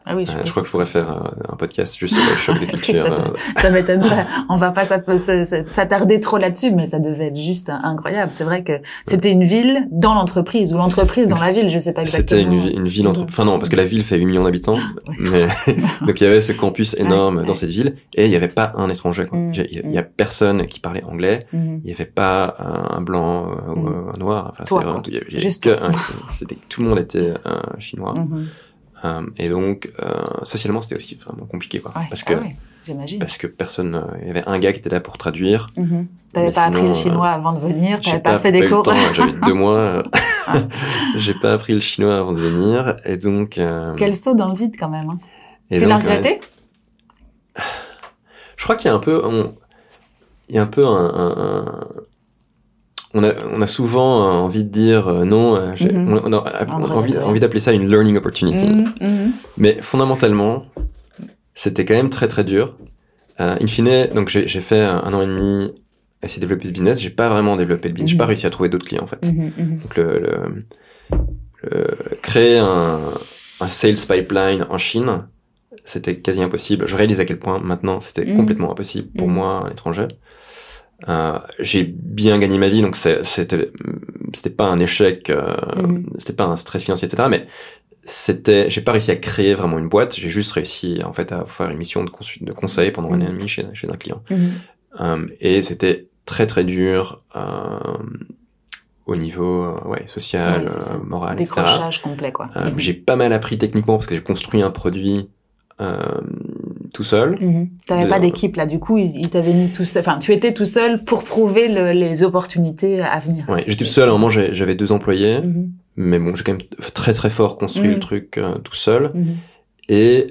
Ah oui,
Euh,
pense
je crois qu'il faudrait faire euh, un podcast juste sur le choc des cultures.
ça,
euh,
ça m'étonne pas. On va pas s'attarder trop là-dessus, mais ça devait être juste incroyable. C'est vrai que c'était une ville dans l'entreprise ou l'entreprise dans la ville, je sais pas exactement.
C'était une, vi- une ville entre... Enfin non, parce que la ville fait 8 millions d'habitants.
Ouais.
Mais... Donc il y avait ce campus énorme
Ouais, ouais.
dans cette ville et il n'y avait pas un étranger. quoi.
Mhm.
Il y a- a personne qui parlait anglais.
Mhm.
Il n'y avait pas un, blanc euh, ou un noir. Enfin, c'était tout le monde était euh, chinois.
Mhm.
Euh, et donc euh, socialement c'était aussi vraiment compliqué quoi.
Ouais.
Parce que
Ah ouais,
parce que personne, euh, il y avait un gars qui était là pour traduire.
Mhm. T'avais pas appris
sinon,
le chinois avant de venir, t'avais pas, fait des cours.
J'avais deux mois. euh, J'ai pas appris le chinois avant de venir et donc. euh,
Quel saut dans le vide quand même. hein.
et
Tu l'as regretté
Je crois qu'il y a un peu, on- il y a un peu un- on a, on a souvent euh, envie de dire euh, non, euh, j'ai-
Mhm.
on, on a
Un
envie, d'appeler ça une learning opportunity.
Mhm, mhm.
Mais fondamentalement, c'était quand même très très dur. Euh, in fine, donc j'ai j'ai fait un, un an et demi à essayer de développer ce business. J'ai pas vraiment développé le business. J'ai
Mhm.
pas réussi à trouver d'autres clients en fait.
Mhm, mhm.
Donc le, le- le- créer un, un sales pipeline en Chine, c'était quasi impossible. Je réalise à quel point maintenant c'était
Mhm.
complètement impossible pour
Mhm.
moi à l'étranger. Euh, j'ai bien gagné ma vie, donc c'était c'était pas un échec, euh,
Mhm.
c'était pas un stress financier, etc. Mais c'était, j'ai pas réussi à créer vraiment une boîte. J'ai juste réussi en fait à faire une mission de, consu- de conseil pendant un
Mhm.
an et demi chez, chez un client.
Mhm.
Euh, et c'était très très dur au niveau ouais, social,
Ouais,
moral, etc.
Décrochage complet, quoi.
J'ai pas mal appris techniquement parce que j'ai construit un produit euh, tout seul.
Mhm. T'avais
de-
pas d'équipe là, du coup, ils ils t'avaient mis tout seul. Enfin, tu étais tout seul pour prouver le- les opportunités à venir.
Ouais, j'étais tout seul. À un moment, j'avais deux employés,
Mhm.
mais bon, j'ai quand même très très fort construit
Mhm.
le truc euh, tout seul.
Mhm.
Et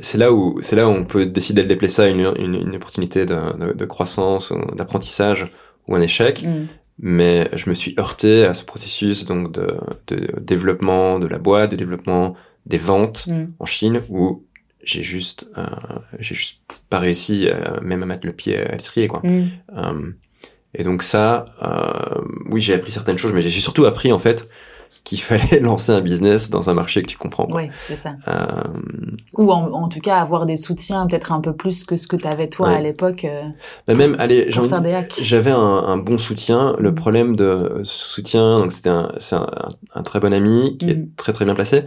c'est là où c'est là où on peut décider de déplacer ça une, une, une opportunité de, de, de croissance, d'apprentissage ou un échec. Mais je me suis heurté à ce processus donc de, de développement de la boîte, de développement des ventes
Mm.
en Chine où j'ai juste euh, j'ai juste pas réussi euh, même à mettre le pied à l'étrier quoi.
Mm.
Euh, et donc ça, euh, oui, j'ai appris certaines choses, mais j'ai surtout appris en fait qu'il fallait lancer un business dans un marché que tu comprends. quoi.
Oui, c'est ça.
Euh,
Ou en, en tout cas avoir des soutiens peut-être un peu plus que ce que tu avais toi
Ouais.
à l'époque
mais même, allez, j'avais un, un bon soutien. Le
Mhm.
problème de ce soutien, donc c'était un, c'est un, un très bon ami qui
Mhm.
est très très bien placé,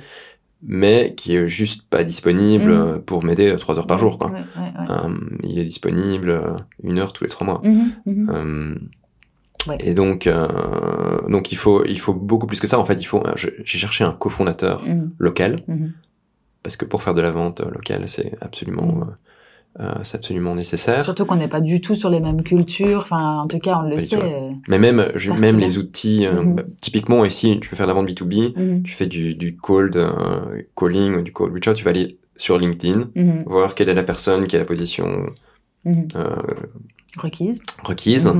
mais qui est juste pas disponible
Mhm.
pour m'aider euh, trois heures par jour. Quoi.
Ouais, ouais, ouais.
Euh, il est disponible euh, une heure tous les trois mois.
Mhm, mhm.
Euh,
Ouais.
Et donc, euh, donc il faut, il faut beaucoup plus que ça. En fait, il faut. J'ai cherché un cofondateur local parce que pour faire de la vente locale, c'est absolument, euh, euh, c'est absolument nécessaire.
Surtout qu'on n'est pas du tout sur les mêmes cultures. Enfin, en tout cas, on le sait. euh,
Mais même, je- même les outils, euh,
Mhm.
bah, typiquement ici, tu veux faire de la vente B2B,
mhm,
tu fais du, du cold euh, calling ou du cold reach out, tu vas aller sur LinkedIn,
mhm,
voir quelle est la personne qui a la position
Requise.
requise.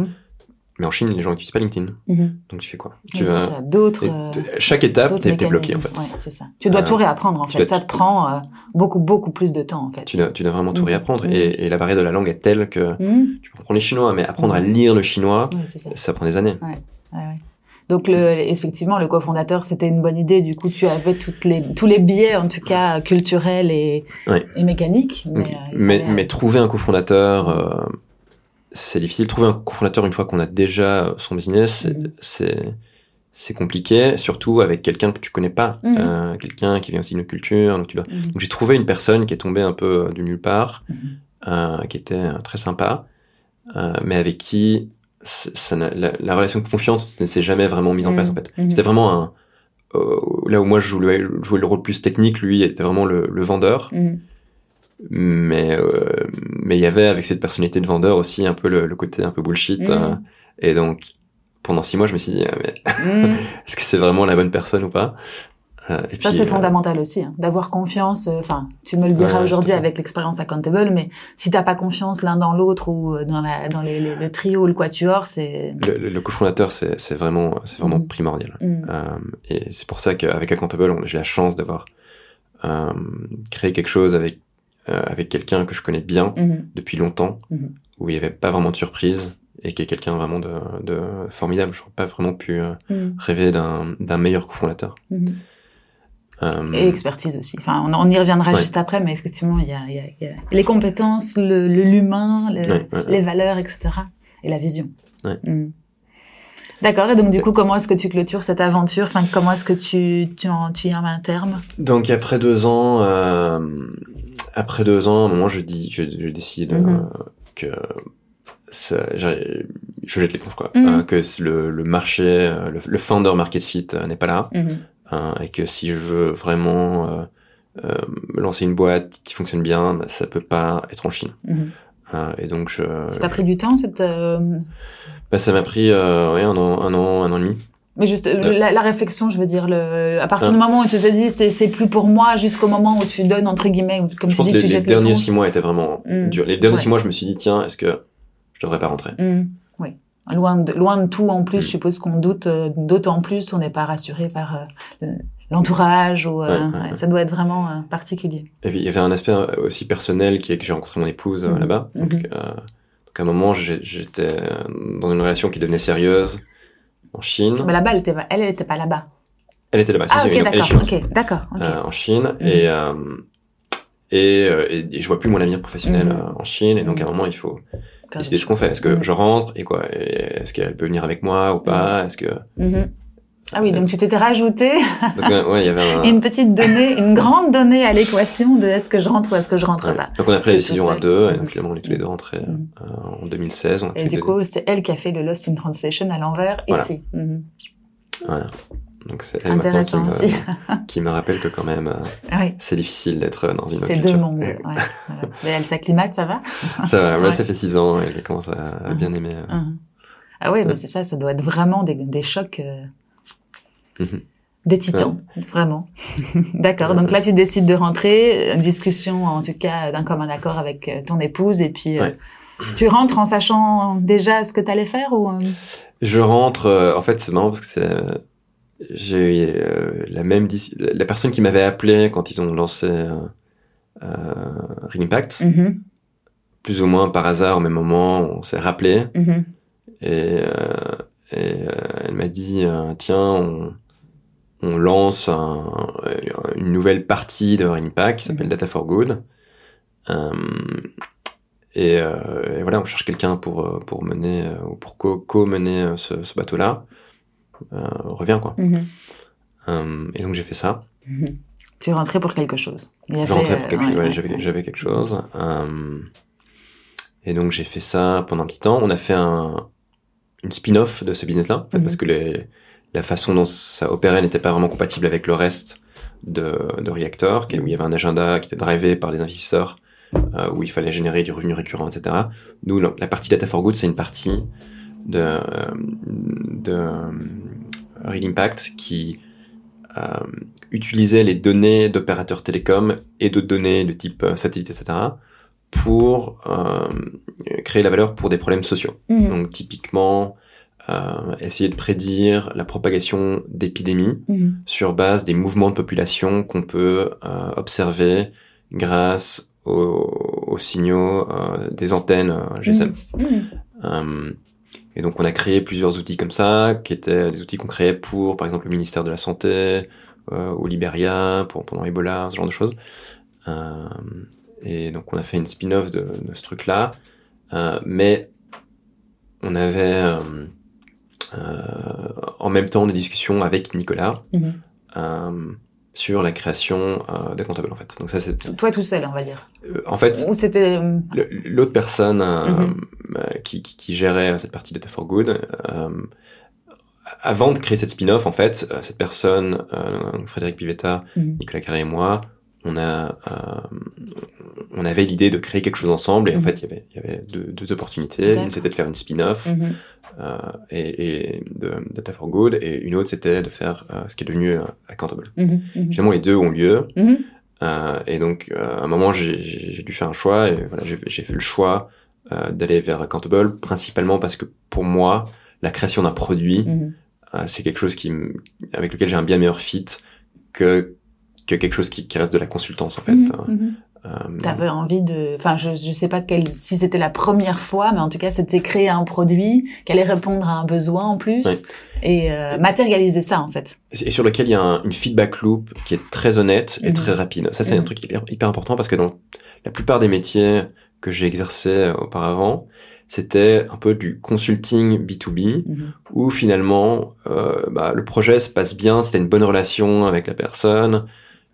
Mais en Chine, les gens n'utilisent pas LinkedIn.
mhm.
Donc tu fais quoi?
Oui,
tu
c'est
vas-
ça. D'autres. euh,
Chaque étape, t'es bloqué en fait.
Ouais, c'est ça. Tu dois
Euh,
tout réapprendre en fait.
dois-
Ça te prend euh, beaucoup beaucoup plus de temps en fait.
Tu dois, tu dois vraiment tout
Mhm.
réapprendre.
Mhm.
Et, et la barrière de la langue est telle que tu peux apprendre les chinois, mais apprendre à lire le chinois,
Oui, ça.
ça prend des années.
Ouais, ouais. Donc le, effectivement, le cofondateur, c'était une bonne idée. Du coup, tu avais toutes les, tous les biais, en tout cas culturels et,
Ouais.
et mécaniques. Mais, euh,
mais,
fallait-
mais trouver un cofondateur, euh, c'est difficile. Trouver un cofondateur une fois qu'on a déjà son business, c'est-
Mhm.
c'est c'est compliqué, surtout avec quelqu'un que tu connais pas,
Mhm.
euh, quelqu'un qui vient aussi d'une culture. Donc, tu dois...
Mhm.
donc j'ai trouvé une personne qui est tombée un peu euh, de nulle part, euh, qui était très sympa, euh, mais avec qui ça la, la relation de confiance ne s'est jamais vraiment mise en place en fait. C'était vraiment un là où moi je jouais, je jouais le rôle plus technique, lui était vraiment le, le vendeur. Mais euh, mais il y avait avec cette personnalité de vendeur aussi un peu le, le côté un peu bullshit.
Mhm.
euh, et donc pendant six mois je me suis dit ah, mais
Mhm.
est-ce que c'est vraiment la bonne personne ou pas? Euh, et
Ça, c'est
euh,
fondamental aussi, hein, d'avoir confiance. Enfin, tu me le diras
Ouais,
aujourd'hui avec l'expérience Accountable, mais si t'as pas confiance l'un dans l'autre ou dans, la, dans les, les- le trio ou le quatuor, c'est...
le, le- le cofondateur c'est c'est vraiment c'est vraiment
Mhm.
primordial. Et c'est pour ça qu'avec Accountable, on- j'ai la chance d'avoir créé quelque chose avec euh, avec quelqu'un que je connais bien
Mhm.
depuis longtemps,
Mhm.
où il n'y avait pas vraiment de surprise et qui est quelqu'un vraiment de, de formidable. Je n'aurais pas vraiment pu euh,
Mhm.
rêver d'un meilleur cofondateur. Euh,
Et expertise aussi. Enfin, on, on y reviendra
Ouais.
juste après, mais effectivement, il y a, y y les compétences, le le- l'humain, le,
Ouais, ouais,
les valeurs, etc. Et la vision.
Ouais.
D'accord. Et donc, du coup, comment est-ce que tu clôtures cette aventure? Enfin, comment est-ce que tu, tu, en, tu y en un terme?
Donc après deux ans, euh, après deux ans, à un moment, je dis, je, je décide
Mhm.
euh, que ça, je jette l'éponge quoi,
Mhm.
Euh, que le, le marché, euh, le, le founder market fit euh, n'est pas là,
Mhm.
hein, et que si je veux vraiment euh, euh, lancer une boîte qui fonctionne bien, bah, ça peut pas être en Chine.
Mhm.
Euh, et donc je,
Ça t'a pris du temps, cette... euh,
bah, ça m'a pris euh, ouais, un an, un an, un an et demi.
Mais juste euh, la, la réflexion, je veux dire, le, à partir
Ah.
du moment où tu te dis c'est c'est plus pour moi, jusqu'au moment où tu donnes entre guillemets, ou comme
je
tu
pense
dis,
que les,
tu
les
jettes
derniers six mois étaient vraiment
Mm.
durs. Les derniers
Ouais.
six mois, je me suis dit tiens, est-ce que je devrais pas rentrer?
Mm, oui. Loin de, loin de tout, en plus,
Mm.
je suppose qu'on doute, euh, d'autant plus, on n'est pas rassuré par euh, le- l'entourage ou euh,
Ouais,
ça doit être vraiment particulier.
Et puis il y avait un aspect aussi personnel qui est que j'ai rencontré mon épouse là-bas. Donc,
Mhm.
euh, donc à un moment, j'étais dans une relation qui devenait sérieuse en Chine.
Mais là-bas, elle était, elle, elle était pas là-bas.
Elle était là-bas,
Ah, ok, d'accord, ok, d'accord.
Euh, en Chine
Mhm.
et, euh, et, euh, et, et je vois plus mon avenir professionnel
Mhm.
en Chine et donc
Mhm.
à un moment il faut décider ce qu'on fait. Est-ce que
Mhm.
je rentre et quoi Est-ce qu'elle peut venir avec moi ou pas? Est-ce que
Mhm. Ah oui, donc tu t'étais rajouté
donc euh, ouais il y avait un
une petite donnée, une grande donnée à l'équation de est-ce que je rentre ou est-ce que je rentre
ouais.
pas.
donc on a pris la décision à deux et donc finalement on est tous les deux rentrés
Mhm.
euh, en 2016. On a
Et du coup, c'est elle qui a fait le Lost in Translation à l'envers
Voilà.
ici.
Deux. voilà. Donc c'est elle maintenant qui
Intéressant
me,
aussi.
qui me rappelle que quand même euh,
oui,
c'est difficile d'être dans une autre
c'est deux mondes. Ouais, voilà. Mais elle s'acclimate, ça va?
Ça va,
Ouais.
ça fait six ans, elle commence à, à bien aimer. euh.
Ah oui, mais c'est ça, ça doit être vraiment des, des chocs. euh. Des titans, vraiment. D'accord. Donc là, tu décides de rentrer, discussion en tout cas d'un commun accord avec euh, ton épouse, et puis euh, tu rentres en sachant déjà ce que tu allais faire ou
Je rentre. en fait, c'est marrant parce que c'est j'ai la même la personne qui m'avait appelé quand ils ont lancé Ring Impact. Mm-hmm. Plus ou moins par hasard, au même moment, on s'est rappelé. Mm-hmm. Et, et elle m'a dit tiens. On, on lance une nouvelle partie de Ringpack qui s'appelle mhm. Data for Good. Euh, euh, et, voilà, on cherche quelqu'un pour, euh, pour mener ou pour co-mener ce, bateau-là. revient quoi. Mhm. et donc j'ai fait ça.
Mhm. Tu es rentré pour quelque chose.
J'avais j'avais quelque chose. et donc j'ai fait ça pendant un petit temps. On a fait un, une spin-off de ce business-là, parce que les, la façon dont ça opérait n'était pas vraiment compatible avec le reste de, de Reactor, où il y avait un agenda qui était drivé par des investisseurs, euh, où il fallait générer du revenu récurrent, etc. Nous, la partie Data for Good, c'est une partie de, de euh, Real Impact qui euh, utilisait les données d'opérateurs télécoms et de données de type satellite, etc., pour euh, créer la valeur pour des problèmes sociaux. Mmh. Donc typiquement, euh, essayer de prédire la propagation d'épidémies mhm. sur base des mouvements de population qu'on peut euh, observer grâce aux, signaux euh, des antennes GSM. Mhm. Et donc on a créé plusieurs outils comme ça, qui étaient des outils qu'on créait pour, par exemple, le ministère de la Santé, au Libéria, pour, pendant Ebola, ce genre de choses. et donc on a fait une spin-off de, de, ce truc-là. mais on avait en même temps des discussions avec Nicolas mhm. euh, sur la création euh, de Comptable en fait.
Donc ça c'est toi tout seul on va dire.
en fait,
c'était
l'autre personne mhm. qui, qui, gérait cette partie de Data for Good. avant de créer cette spin-off, en fait, cette personne, Frédéric Pivetta, mhm. Nicolas Carré et moi, on a euh, on avait l'idée de créer quelque chose ensemble et en mhm. fait il y avait il y avait deux, deux opportunités une c'était de faire une spin-off mhm. euh, et, et, de Data for Good et une autre c'était de faire euh, ce qui est devenu Accountable mmh, finalement les deux ont lieu mhm. euh, et donc à un moment j'ai dû faire un choix et voilà j'ai fait le choix d'aller vers Accountable principalement parce que pour moi la création d'un produit c'est quelque chose qui avec lequel j'ai un bien meilleur fit que que quelque chose qui, qui, reste de la consultance en fait.
Mhm, mhm. Euh, T'avais envie de, enfin, je je sais pas quel, si c'était la première fois, mais en tout cas, c'était créer un produit qui allait répondre à un besoin en plus et euh, matérialiser ça en fait.
Et sur lequel il y a une feedback loop qui est très honnête et mhm. très rapide. Ça, c'est un truc hyper, hyper important parce que dans la plupart des métiers que j'ai exercé auparavant, c'était un peu du consulting B2B, où finalement, euh, bah, le projet se passe bien, c'était une bonne relation avec la personne,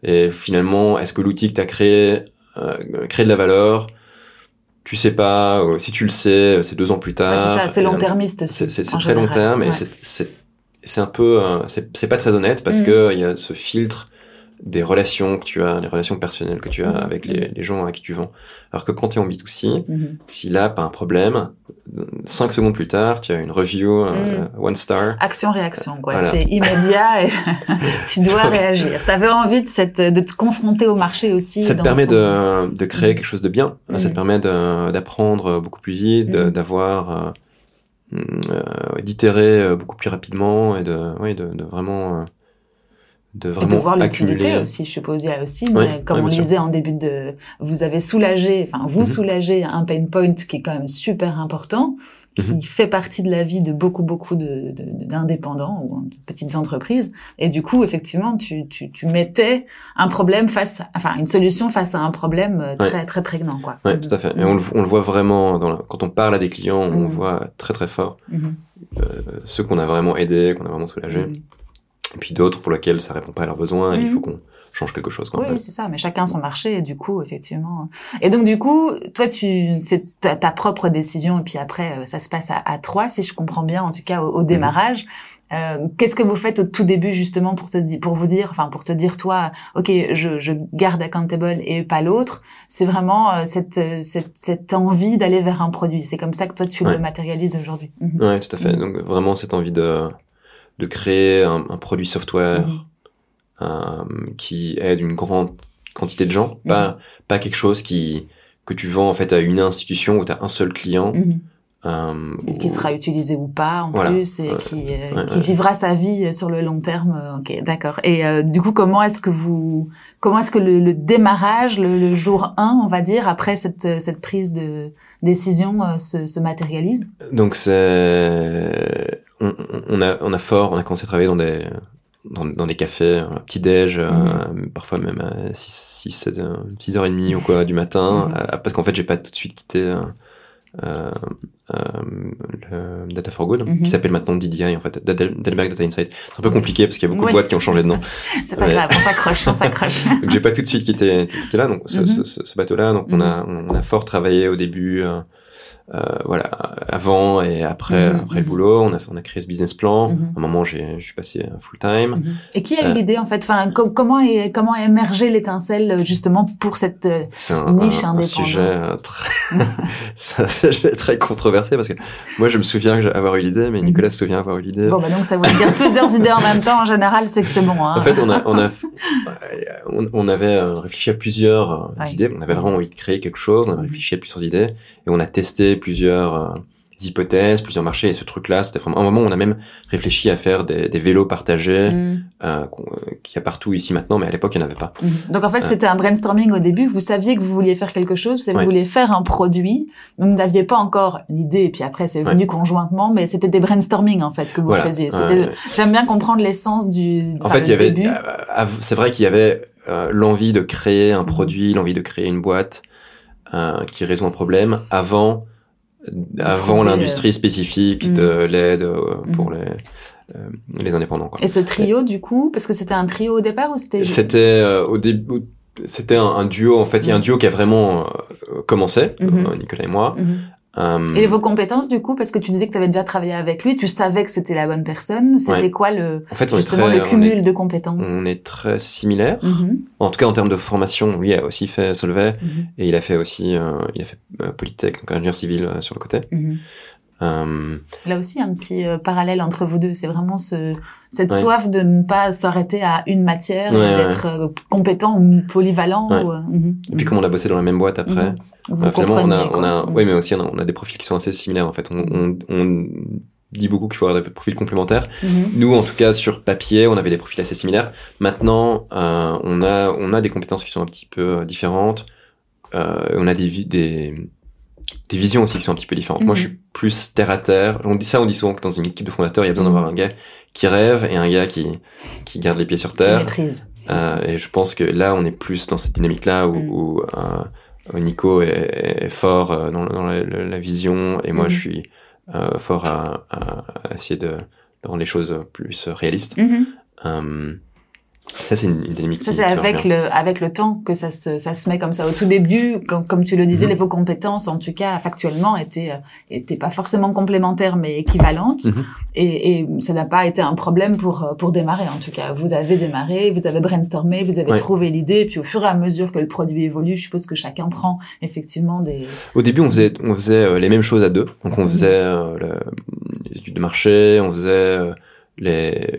et finalement, est-ce que l'outil que tu as créé euh, crée de la valeur? Tu sais pas. Euh, si tu le sais, c'est deux ans plus tard.
c'est ça, c'est long-termiste aussi.
C'est très long terme et c'est un peu, euh, c'est pas très honnête parce mm. que il y a ce filtre des relations que tu as, les relations personnelles que tu as mhm. avec les, les, gens à qui tu vends. Alors que quand tu es en B2C, mm si là, pas un problème, cinq secondes plus tard, tu as une review, mhm. one star.
Action-réaction, quoi. C'est immédiat et tu dois réagir. Tu avais envie de, cette, de te confronter au marché aussi.
Ça te permet de, de créer quelque chose de bien. Ça te permet d'apprendre beaucoup plus vite, d'avoir, euh, euh, d'itérer euh, beaucoup plus rapidement et de, oui, de, de vraiment
de vraiment et de voir l'utilité aussi, je suppose. Il y a aussi, comme on disait en début de, vous avez soulagé, enfin vous mhm. soulagez un pain point qui est quand même super important, qui mhm. fait partie de la vie de beaucoup beaucoup de d'indépendants ou de petites entreprises. Et du coup, effectivement, tu, tu, tu mettais un problème face, enfin une solution face à un problème euh, très très prégnant, quoi.
Ouais, tout à fait. Et on le, on le voit vraiment dans quand on parle à des clients, on mhm. voit très très fort euh, ceux qu'on a vraiment aidés, qu'on a vraiment soulagés et puis d'autres pour lesquels ça répond pas à leurs besoins et il faut mhm. qu'on change quelque chose.
oui, c'est ça, mais chacun son marché, et du coup, effectivement. Et donc, du coup, toi, tu, c'est ta, propre décision, et puis après, euh, ça se passe à, à trois, si je comprends bien, en tout cas, au, mhm. démarrage. Euh, Qu'est-ce que vous faites au tout début, justement, pour te, pour vous dire, enfin, pour te dire, toi, ok, je, je garde accountable et pas l'autre. C'est vraiment euh, cette, euh, cette, cette envie d'aller vers un produit. C'est comme ça que toi, tu le matérialises aujourd'hui.
Mhm. Ouais, tout à fait. Donc, vraiment, cette envie de, de créer un, produit software mhm. euh, qui aide une grande quantité de gens, pas pas quelque chose qui que tu vends en fait à une institution où tu as un seul client.
Mhm.
euh,
Et qui sera utilisé ou pas en
Voilà.
plus et
Ouais.
qui, euh,
Ouais,
qui
ouais.
vivra sa vie sur le long terme. Ok, d'accord. Et euh, du coup, comment est-ce que vous, comment est-ce que le, le démarrage, le, le jour 1, on va dire, après cette, cette prise de décision, se, se matérialise?
Donc c'est on, on a on a fort on a commencé à travailler dans des dans, dans des cafés un petit déj
Mhm.
parfois même à 6 6 7 6 heures et demie ou quoi du matin
Mhm.
euh, parce qu'en fait j'ai pas tout de suite quitté euh, euh, euh, le Data for Good
Mhm.
qui s'appelle maintenant DDI en fait Del- Delberg Data Insight c'est un peu compliqué parce qu'il y a beaucoup de boîtes qui ont changé de nom
C'est pas grave, on s'accroche, on s'accroche.
donc j'ai pas tout de suite quitté, quitté là donc ce,
Mhm.
ce, ce, ce bateau là donc on a on a fort travaillé au début euh, euh, voilà avant et après
Mhm,
après le
mhm.
boulot on a on a créé ce business plan
Mhm.
à un moment j'ai je suis passé full time.
Et qui a eu
Euh.
l'idée en fait? Enfin, co- comment est comment a émergé l'étincelle euh, justement pour cette euh,
un,
Niche
un- un sujet euh, très un très controversé parce que moi je me souviens avoir eu l'idée mais Nicolas se souvient avoir eu l'idée
bon bah donc ça veut dire plusieurs idées en même temps en général, c'est que c'est bon. Hein.
En fait, on a, on a, on, on avait euh, réfléchi à plusieurs euh, idées. On avait vraiment envie de créer quelque chose. On avait réfléchi à plusieurs idées et on a testé plusieurs euh, hypothèses, plusieurs marchés. Et ce truc-là, c'était vraiment un moment où on a même réfléchi à faire des, des vélos partagés euh, euh, qu'il y a partout ici maintenant, mais à l'époque, il n'y en avait pas.
Mhm. Donc en fait, c'était un brainstorming au début. Vous saviez que vous vouliez faire quelque chose, vous saviez que vous vouliez faire un produit. Vous n'aviez pas encore l'idée, et puis après c'est venu conjointement, mais c'était des brainstorming en fait que vous
Voilà.
faisiez. J'aime bien comprendre l'essence du.
En
enfin,
fait, il y avait, c'est vrai qu'il y avait l'envie de créer un
Mhm.
produit, l'envie de créer une boîte qui résout un problème avant, avant
trouver,
l'industrie spécifique
Mhm.
de l'aide euh, pour
Mhm.
les, euh, les indépendants. Quoi.
Et ce trio, du coup, parce que c'était un trio au départ ou c'était
C'était euh, au début, c'était un, un duo. En fait, il y a un
Mhm.
duo qui a vraiment euh, commencé,
Mhm.
euh, Nicolas et moi.
Mhm.
Euh,
Et vos compétences, du coup, parce que tu disais que tu avais déjà travaillé avec lui, tu savais que c'était la bonne personne. C'était
Ouais.
quoi le
en fait,
justement
très,
le cumul
est,
de compétences?
on est très similaires.
Mhm.
En tout cas, en termes de formation, lui a aussi fait Solvay
Mhm.
et il a fait aussi, euh, il a fait euh, Polytech, donc ingénieur civil euh, sur le côté.
Mhm.
Euh,
Là aussi, un petit euh, parallèle entre vous deux. C'est vraiment ce, cette
Ouais.
soif de ne pas s'arrêter à une matière,
Ouais,
d'être euh, compétent ou polyvalent. Ou, euh, mhm.
et puis, comme on a bossé dans la même boîte après,
Mhm. vous
euh, finalement, on a, on
quoi.
a,
Mhm.
oui, mais aussi on a, on a des profils qui sont assez similaires. En fait, on, on, on dit beaucoup qu'il faut avoir des profils complémentaires.
Mhm.
Nous, en tout cas, sur papier, on avait des profils assez similaires. Maintenant, euh, on a, on a des compétences qui sont un petit peu différentes. Euh, on a des, des visions aussi qui sont un petit peu différentes. Moi,
Mhm.
je suis plus terre à terre. On dit ça, on dit souvent que dans une équipe de fondateurs, il y a besoin
Mhm.
d'avoir un gars qui rêve et un gars qui, qui garde les pieds sur
Qui
terre.
maîtrise.
Euh, et je pense que là, on est plus dans cette dynamique-là où,
Mhm.
où, euh, Nico est, est fort euh, dans, dans la, vision et moi,
Mhm.
je suis euh, fort à, à- à essayer de, de rendre les choses plus réalistes. Ça, c'est une, une dynamique
Ça, c'est avec
revient.
le, avec le temps que ça se, ça se met comme ça. Au tout début, comme, comme tu le disais,
Mhm.
les vos compétences, en tout cas, factuellement, étaient, euh, étaient pas forcément complémentaires, mais équivalentes.
Mhm.
Et, et ça n'a pas été un problème pour, euh, pour démarrer, en tout cas. Vous avez démarré, vous avez brainstormé, vous avez
Ouais.
trouvé l'idée, puis au fur et à mesure que le produit évolue, je suppose que chacun prend effectivement des...
Au début, on faisait, on faisait euh, les mêmes choses à deux. Donc, on
Mhm.
faisait euh, le- les études de marché, on faisait les,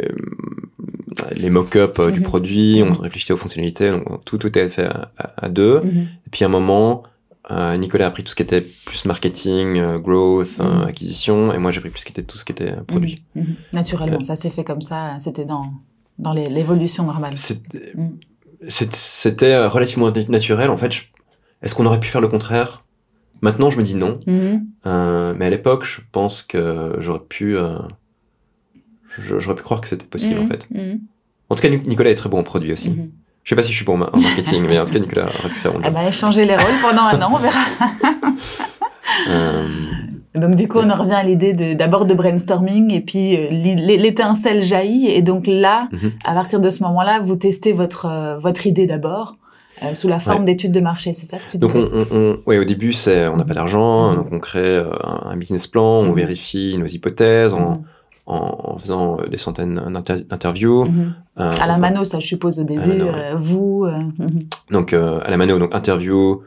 les mock-ups euh, du
Mhm.
produit, on
Mhm.
réfléchissait aux fonctionnalités. Donc, tout, tout était fait à, à- à deux.
Mhm.
Et puis, à un moment, euh, Nicolas a pris tout ce qui était plus marketing, euh, growth, euh, acquisition, et moi, j'ai pris plus ce qui était tout ce qui était produit.
Naturellement, ça s'est fait comme ça, c'était dans, dans l'évolution normale.
C'était relativement nat- naturel. En fait, est-ce qu'on aurait pu faire le contraire? Maintenant, je me dis non. Mais à l'époque, je pense que j'aurais pu, j'aurais pu croire que c'était possible
Mhm.
en fait.
Mhm.
En tout cas, Nic- Nicolas est très bon en produit aussi.
Mhm.
Je sais pas si je suis bon en ma- en marketing, mais en tout cas, Nicolas aurait pu faire
Eh
job.
ben, échanger les rôles pendant un an, on verra.
Euh,
Donc du coup, on en revient à l'idée de d'abord de brainstorming et puis euh, l'étincelle jaillit et donc là,
Mhm.
à partir de ce moment-là, vous testez votre euh, votre idée d'abord euh, sous la forme
Ouais.
d'études de marché, c'est ça que tu
donc,
disais?
on, on, on- ouais, au début, c'est, on n'a pas d'argent,
Mhm.
donc on crée euh, un, business plan, on
Mhm.
vérifie nos hypothèses
Mhm.
En, en faisant euh, des centaines d'inter- d'interviews.
Mhm.
Euh,
À la mano, ça je suppose au début,
mano, ouais.
euh, vous. mhm.
Donc à la mano, donc interview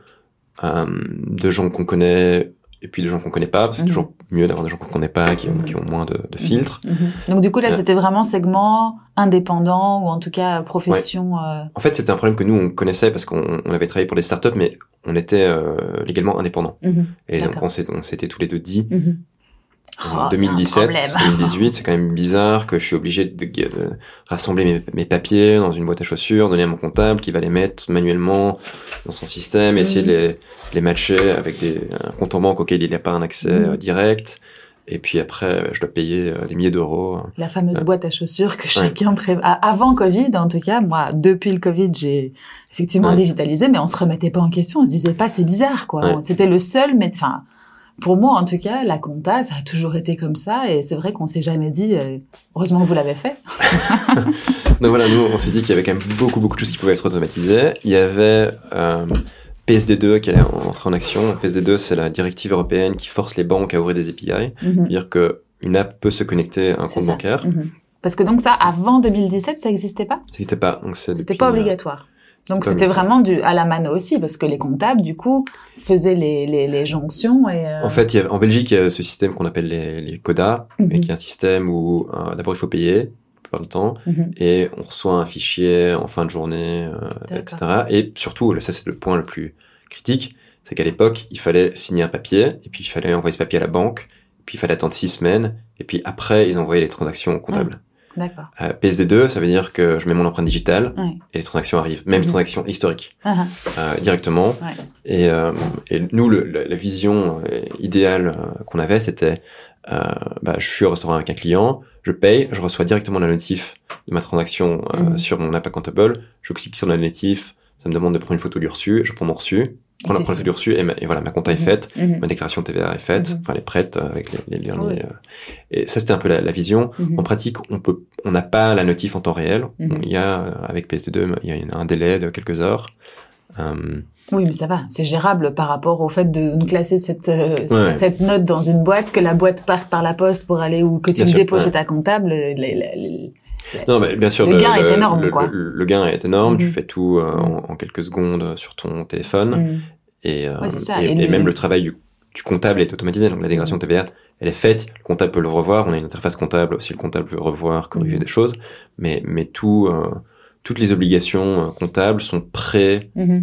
de gens qu'on connaît et puis des gens qu'on connaît pas. C'est
Mhm.
toujours mieux d'avoir des gens qu'on connaît pas, qui ont,
Mhm.
qui ont moins de, de filtres.
Mhm. Donc du coup là,
Euh.
c'était vraiment segment indépendant ou en tout cas profession. euh,
En fait, c'était un problème que nous, on connaissait parce qu'on on avait travaillé pour des startups, mais on était euh, légalement indépendants.
mhm,
Et donc, on s'était tous les deux dit,
mhm. Oh,
en
il y a un
2017,
problème.
2018, c'est quand même bizarre que je suis obligé de, de rassembler mes, mes papiers dans une boîte à chaussures, donner à mon comptable qui va les mettre manuellement dans son système, essayer de les, les matcher avec des, un compte en banque auquel il n'y a pas un accès
Mhm.
euh, direct. Et puis après, je dois payer euh, des milliers d'euros.
La fameuse boîte à chaussures que chacun prévoit. Avant Covid, en tout cas, moi, depuis le Covid, j'ai effectivement
Ouais.
digitalisé, mais on se remettait pas en question. On se disait pas, c'est bizarre, quoi.
Ouais.
C'était le seul, mais enfin, pour moi, en tout cas, la compta, ça a toujours été comme ça, et c'est vrai qu'on s'est jamais dit, euh, heureusement que vous l'avez fait.
Donc voilà, nous, on s'est dit qu'il y avait quand même beaucoup, beaucoup de choses qui pouvaient être automatisées. Il y avait euh, PSD2 qui allait entrer en action. PSD2, c'est la directive européenne qui force les banques à ouvrir des API.
Mhm.
C'est-à-dire qu'une app peut se connecter à un compte
ça.
bancaire.
Mhm. Parce que donc ça, avant 2017, ça n'existait pas?
C'était pas. Donc c'est
C'était pas obligatoire. Donc
pas
c'était vraiment du à la mano aussi, parce que les comptables, du coup, faisaient les, les, les jonctions et. euh,
En fait, il y a- en Belgique, il y a ce système qu'on appelle les, les CODA,
Mhm.
mais qui est un système où euh, d'abord il faut payer plupart du temps,
mhm.
et on reçoit un fichier en fin de journée, euh, etc. Et surtout, ça c'est le point le plus critique, c'est qu'à l'époque, il fallait signer un papier, et puis il fallait envoyer ce papier à la banque, puis il fallait attendre six semaines, et puis après, ils envoyaient les transactions au comptable.
D'accord.
Euh, PSD2, ça veut dire que je mets mon empreinte digitale, et les transactions arrivent, même les
Mhm.
transactions historiques,
Ah, ah.
euh, directement.
Ouais.
Et, euh, et nous, le- la, la vision euh, idéale qu'on avait, c'était, bah, je suis au restaurant avec un client, je paye, je reçois directement la notif de ma transaction
Mhm.
sur mon app accountable, je clique sur la notif, ça me demande de prendre une photo du reçu, je prends mon reçu, je prends la
c'est
prends la
fait.
photo du reçu, et, ma- et voilà, ma compta est
Mhm.
faite,
Mhm.
ma déclaration TVA est faite,
Mhm.
enfin elle est prête euh, avec les, les derniers. Euh, et ça, c'était un peu la, la vision. En pratique, on peut, on n'a pas la notif en temps réel. Il y a, euh, avec PSD2, il y a un délai de quelques heures. Euh,
Oui, mais ça va, c'est gérable par rapport au fait de nous classer cette, euh,
Ouais.
cette note dans une boîte, que la boîte parte par la poste pour aller ou que tu
sûr,
déposes
ouais.
ta comptable. les- les- les-
Non, mais bien sûr,
Le gain est énorme,
le,
quoi.
Le, gain est énorme. Tu
Mhm.
fais tout euh,
Mhm.
en, en quelques secondes sur ton téléphone.
Mhm.
Et, euh,
Ouais, c'est ça.
et,
Et
et
le-
même le travail du, du comptable est automatisé. Donc la déclaration TVA, elle est faite. Le comptable peut le revoir. On a une interface comptable si le comptable veut revoir, corriger des choses. Mais, mais tout, euh, toutes les obligations euh, comptables sont pré, euh,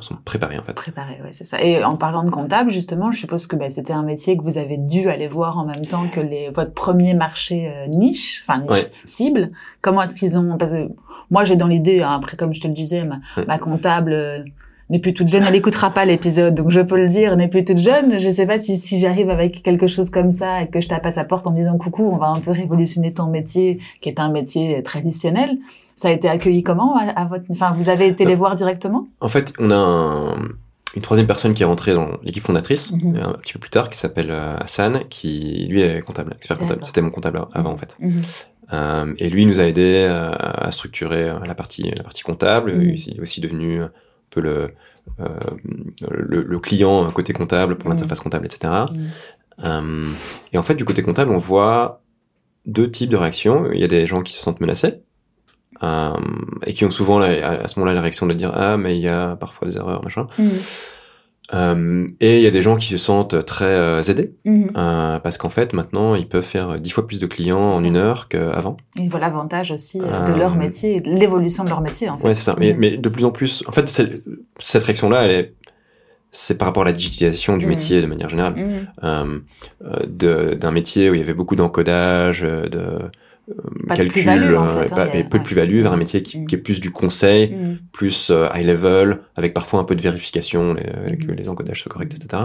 sont préparées en fait.
Préparé, ouais, c'est ça. Et en parlant de comptable, justement, je suppose que bah, c'était un métier que vous avez dû aller voir en même temps que les, votre premier marché euh, niche, enfin niche
Ouais.
cible. Comment est-ce qu'ils ont Parce que moi, j'ai dans l'idée, hein, après, comme je te le disais, ma comptable euh, n'est plus toute jeune. Elle écoutera pas l'épisode, donc je peux le dire, n'est plus toute jeune. Je sais pas si, si j'arrive avec quelque chose comme ça et que je tape à sa porte en disant coucou, on va un peu révolutionner ton métier, qui est un métier traditionnel. Ça a été accueilli comment à, à votre Enfin, vous avez été les voir directement?
En fait, on a un- une troisième personne qui est rentrée dans l'équipe fondatrice
Mhm.
euh, un petit peu plus tard, qui s'appelle euh, Hassan, qui lui est comptable, expert comptable. C'était mon comptable avant en fait.
Mhm.
Euh, et lui nous a aidé à, structurer euh, la partie la partie comptable.
Mhm.
Il est aussi devenu un peu le euh, le, le client côté comptable pour
Mhm.
l'interface comptable, etc.
Mhm.
Euh, et en fait, du côté comptable, on voit deux types de réactions. Il y a des gens qui se sentent menacés euh, et qui ont souvent la- à, ce moment-là la réaction de dire ah mais il y a parfois des erreurs machin.
Mhm.
Euh, et il y a des gens qui se sentent très euh, aidés
Mhm.
euh, parce qu'en fait maintenant ils peuvent faire dix fois plus de clients en une heure qu'avant.
Et voilà l'avantage aussi de leur métier, de l'évolution de leur métier en fait.
Ouais, c'est ça. Mais,
Mhm.
mais de plus en plus, en fait, cette réaction-là, elle est, c'est par rapport à la digitalisation du métier de manière générale. D'un métier où il y avait beaucoup d'encodage, de
Pas de
calcul,
en
euh,
fait, hein,
pas-
a-
peu de plus-value vers un métier qui, qui est plus du conseil,
Mhm.
plus euh, high level, avec parfois un peu de vérification, les, que les encodages soient corrects, etc.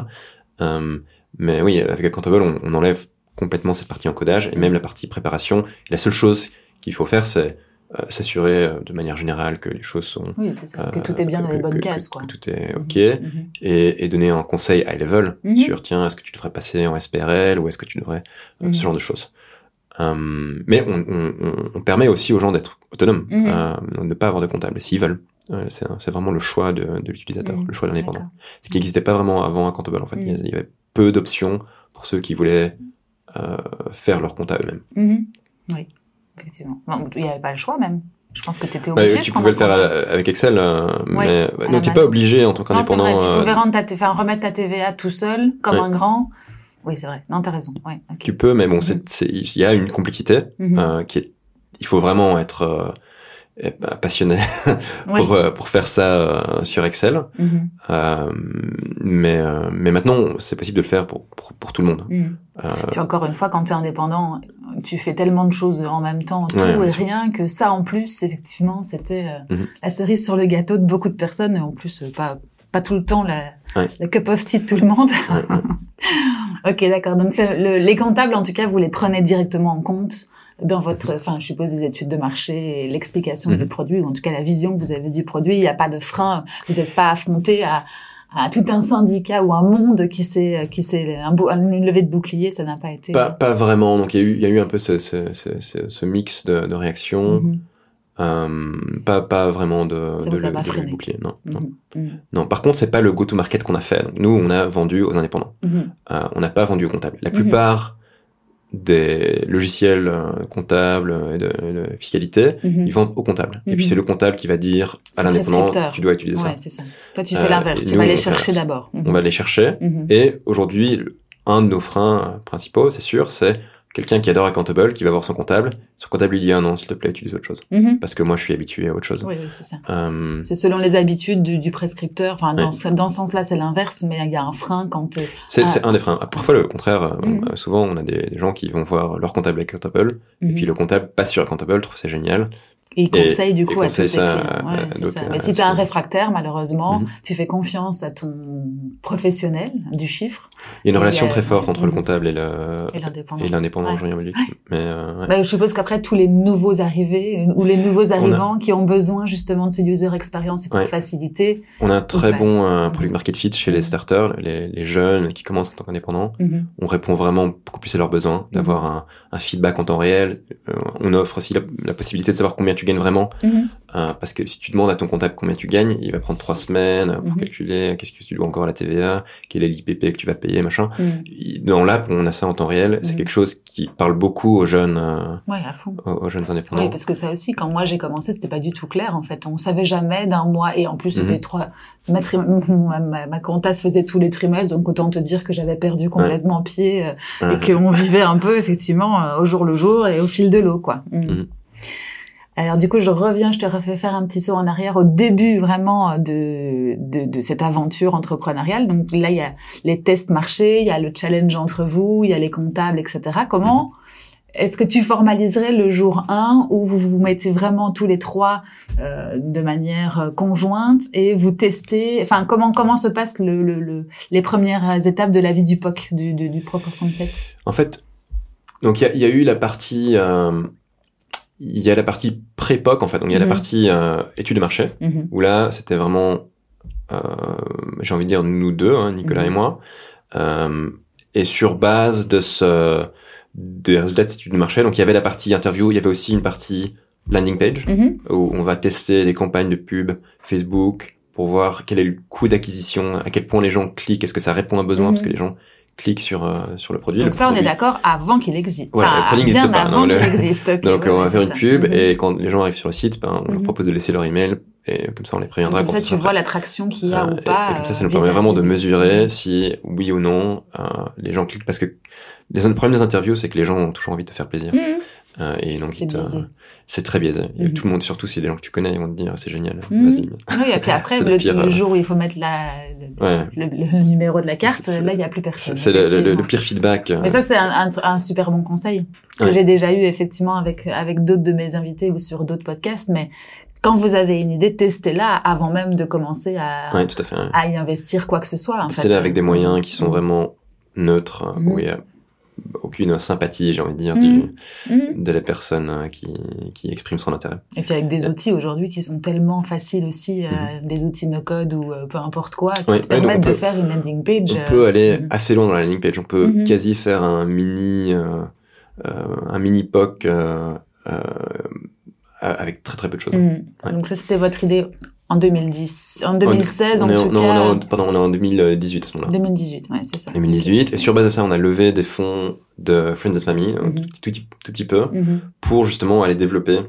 Euh, mais oui, avec Accountable, on, on enlève complètement cette partie encodage et même la partie préparation. Et la seule chose qu'il faut faire, c'est euh, s'assurer euh, de manière générale que les choses sont
Oui, c'est ça. Que
euh,
tout est bien dans les bonnes cases,
que-
quoi.
que tout est
Mhm.
ok
Mhm.
et, et donner un conseil high level sur tiens est-ce que tu devrais passer en SPRL ou est-ce que tu devrais euh, ce genre de choses Euh, mais on, on- on- permet aussi aux gens d'être autonomes
Mhm.
euh, de ne pas avoir de comptable s'ils veulent Euh, c'est vraiment le choix de, de l'utilisateur
Mhm.
le choix de l'indépendant ce qui n'existait pas vraiment avant Accountable en fait
Mhm.
il y avait peu d'options pour ceux qui voulaient euh, faire leur compte à eux-mêmes
Mhm. Oui, effectivement. Bon, il n'y avait pas le choix même. Je pense que tu étais
Bah,
obligé.
tu pouvais le faire à- avec Excel, euh, mais
à
ouais, non, t'es
main.
pas obligé en tant qu'indépendant.
tu pouvais rendre ta t- enfin, remettre ta TVA tout seul, comme
Ouais.
un grand. Oui, c'est vrai. Non, t'as raison. Ouais.
Tu peux, mais bon,
Mhm.
c'est, c'est- il y a une complexité
Mhm.
euh, qui est. Il faut vraiment être euh, eh ben, passionné pour euh, pour faire ça euh, sur Excel.
Mhm.
Euh, mais euh, mais maintenant, c'est possible de le faire pour pour, pour tout le monde.
Mhm. Puis encore une fois, quand tu es indépendant, tu fais tellement de choses en même temps, tout
Ouais,
et rien, que ça en plus, effectivement, c'était la cerise sur le gâteau de beaucoup de personnes, et en plus, pas, pas tout le temps la,
Ouais.
la cup of tea de tout le monde.
ouais,
ok, d'accord. Donc le- le- les comptables, en tout cas, vous les prenez directement en compte dans votre, enfin, je suppose, les études de marché et l'explication
Mhm.
du produit, ou en tout cas la vision que vous avez du produit. Il n'y a pas de frein, vous n'êtes pas affronté à, à tout un syndicat ou un monde qui s'est, qui s'est, un une levée de bouclier, ça n'a pas été.
Pas, pas vraiment. Donc il y a eu, il y a eu un peu ce, ce, ce, ce, ce mix de, de réactions.
Mhm.
Euh, pas, pas vraiment de,
Ça
de, le- le bouclier. Non, non.
Mhm. Mhm.
non. Par contre, c'est pas le go-to-market qu'on a fait. Donc, nous, on a vendu aux indépendants.
Mhm.
Euh, on n'a pas vendu aux comptables. La plupart des logiciels euh, comptables et de, de fiscalité, ils vendent aux comptables. Et puis c'est le comptable qui va dire à l'indépendant, tu dois utiliser ça.
Ouais, ça. Toi, tu fais l'inverse. Tu
nous,
vas
on
les chercher d'abord.
On va les chercher. Et aujourd'hui, un de nos freins principaux, c'est sûr, c'est quelqu'un qui adore Accountable, qui va voir son comptable. Son comptable lui dit ah non, s'il te plaît, utilise autre chose.
Mhm.
Parce que moi, je suis habitué à autre chose.
Oui, oui, c'est ça.
Euh,
C'est selon les habitudes du, du prescripteur. Enfin, dans,
Ouais.
dans ce sens-là, c'est l'inverse, mais il y a un frein quand. euh,
c'est
Ah.
c'est un des freins. Parfois, le contraire, euh,
Mhm.
souvent, on a des, des gens qui vont voir leur comptable Accountable, et
mhm.
puis le comptable passe sur Accountable, trouve c'est génial.
Et il
et-
conseille du coup à tous ses clients. Ouais, c'est ça. Mais si tu es un réfractaire, malheureusement,
Mhm.
tu fais confiance à ton professionnel du chiffre
Il y a une relation
euh,
très forte entre le
mhm.
comptable et le
et l'indépendant.
et l'indépendant
Ouais.
Belgique. Mais euh, ouais.
Bah, je suppose qu'après tous les nouveaux arrivés ou les nouveaux arrivants qui ont besoin justement de ce user experience et de cette
Ouais.
facilité.
on a un très bon euh, product market fit chez les
Mhm.
starters, les, les jeunes qui commencent en tant qu'indépendants. On répond vraiment beaucoup plus à leurs besoins, d'avoir un, un feedback en temps réel. Euh, on offre aussi la, la possibilité de savoir combien tu gagnes vraiment,
Mhm.
euh, parce que si tu demandes à ton comptable combien tu gagnes, il va prendre trois semaines pour
Mhm.
calculer qu'est-ce que tu dois encore à la TVA, quel est l'IPP que tu vas payer, machin.
Mhm.
Dans l'app, on a ça en temps réel. C'est quelque chose qui parle beaucoup aux jeunes, euh,
Ouais, à fond.
aux, aux jeunes indépendants.
Oui, parce que ça aussi, quand moi j'ai commencé, c'était pas du tout clair en fait. On savait jamais d'un mois et en plus c'était trois. Ma, tri- ma, ma, ma compta se faisait tous les trimestres, donc autant te dire que j'avais perdu complètement pied euh, et qu'on vivait un peu effectivement euh, au jour le jour et au fil de l'eau, quoi. Mhm.
Mhm.
Alors du coup, je reviens, je te refais faire un petit saut en arrière au début vraiment de, de, de cette aventure entrepreneuriale. Donc là, il y a les tests marchés, il y a le challenge entre vous, il y a les comptables, etc. Comment est-ce que tu formaliserais le jour 1 où vous vous mettez vraiment tous les trois euh, de manière euh, conjointe et vous testez? Enfin, comment comment se passent le, le, le- les premières étapes de la vie du POC, du, du, du of Concept?
En fait, donc il y y a eu la partie, euh, il y a la partie pré-POC en fait. Donc il y a
Mhm.
la partie euh, étude de marché
Mhm.
où là c'était vraiment, euh, j'ai envie de dire nous deux, hein, Nicolas
Mhm.
et moi, euh, et sur base de ce des résultats de cette étude de marché. Donc il y avait la partie interview, il y avait aussi une partie landing page
Mhm.
où on va tester les campagnes de pub Facebook pour voir quel est le coût d'acquisition, à quel point les gens cliquent, est-ce que ça répond à un besoin,
Mhm.
parce que les gens cliquent sur euh, sur le produit.
Donc
le
ça, on est d'accord avant qu'il existe.
Voilà,
Enfin,
le produit n'existe pas,
avant
non, le-
existe.
Donc
ouais,
on va faire une pub
Mhm.
et quand les gens arrivent sur le site, ben, on leur
Mhm.
propose de laisser leur email et comme ça on les préviendra
Comme ça, tu vois l'attraction qu'il y a
Euh,
ou pas.
Et, comme ça, ça
euh,
nous permet vraiment de mesurer si oui ou non euh, les gens cliquent parce que les le problème des interviews, c'est que les gens ont toujours envie de te faire plaisir.
Mhm.
Euh, et donc
C'est
très biaisé.
Mhm.
tout le monde, surtout si c'est des gens que tu connais, ils vont te dire c'est génial,
Mhm.
vas-y.
Oui, et puis après, le,
le pire,
le
euh,
jour où il faut mettre la, le,
Ouais.
le- le numéro de la carte, là, il n'y a plus personne.
C'est le, pire feedback. euh,
Mais ça, c'est un, un, un super bon conseil que
Ouais.
j'ai déjà eu effectivement avec, avec d'autres de mes invités ou sur d'autres podcasts. Mais quand vous avez une idée, testez-la avant même de commencer à,
Ouais, tout à fait. ouais.
à y investir quoi que ce soit.
Là avec des moyens qui sont
Mhm.
vraiment neutres, où il y a aucune sympathie, j'ai envie de dire,
Mhm.
du,
Mhm.
de la personne euh, qui, qui exprime son intérêt.
Et puis avec des outils aujourd'hui qui sont tellement faciles aussi, euh, des outils no-code ou euh, peu importe quoi, qui
Mhm. Ouais,
te
ouais,
permettent de
peut-
faire une landing page.
On
euh,
peut aller
mhm.
assez loin dans la landing page. On peut
Mhm.
quasi faire un mini, euh, euh, un mini POC euh, euh, avec très très peu de choses.
Mhm.
Ouais.
Donc ça, c'était votre idée en 2010, en 2016
on
en tout
non,
cas.
on est en, pardon, on est en 2018 à ce moment-là.
2018, ouais, c'est ça.
2018. Et sur base de ça, on a levé des fonds de Friends and Family, un
Mhm.
tout, petit- tout, tout petit peu,
Mhm.
pour justement aller développer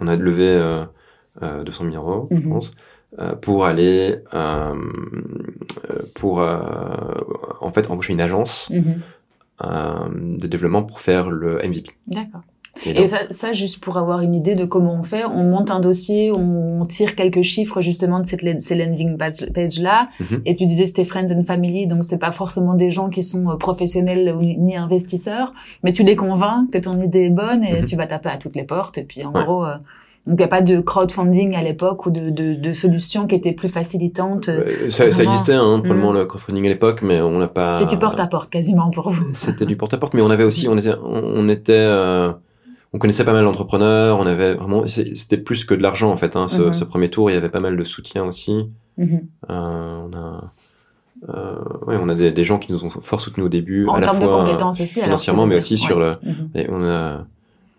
on a levé euh, euh, 200 000 euros, je
Mhm.
pense, euh, pour aller, euh, euh, pour euh, en fait embaucher une agence euh, de développement pour faire le MVP.
D'accord.
Et
ça, ça, juste pour avoir une idée de comment on fait, on monte un dossier, on tire quelques chiffres justement de cette, ces landing page-là.
Mhm.
Et tu disais c'était friends and family, donc c'est pas forcément des gens qui sont euh, professionnels ou ni investisseurs, mais tu les convaincs que ton idée est bonne et
Mhm.
tu vas taper à toutes les portes. Et puis en
Ouais.
gros, euh, donc il n'y a pas de crowdfunding à l'époque ou de, de, de solutions qui étaient plus facilitantes.
euh, ça, ça existait hein, probablement
Mhm.
le crowdfunding à l'époque, mais on n'a pas.
C'était du porte-à-porte quasiment pour vous.
C'était du porte-à-porte, mais on avait aussi, on était, on était, euh, on connaissait pas mal d'entrepreneurs, on avait vraiment, c'était plus que de l'argent en fait. Hein, ce,
Mhm.
ce premier tour, il y avait pas mal de soutien aussi.
Mhm.
Euh, on a, euh, ouais, on a des, des gens qui nous ont fort soutenus au début,
En
à la
termes de
fois
compétences aussi.
financièrement, mais aussi sur le.
Mhm.
Et on a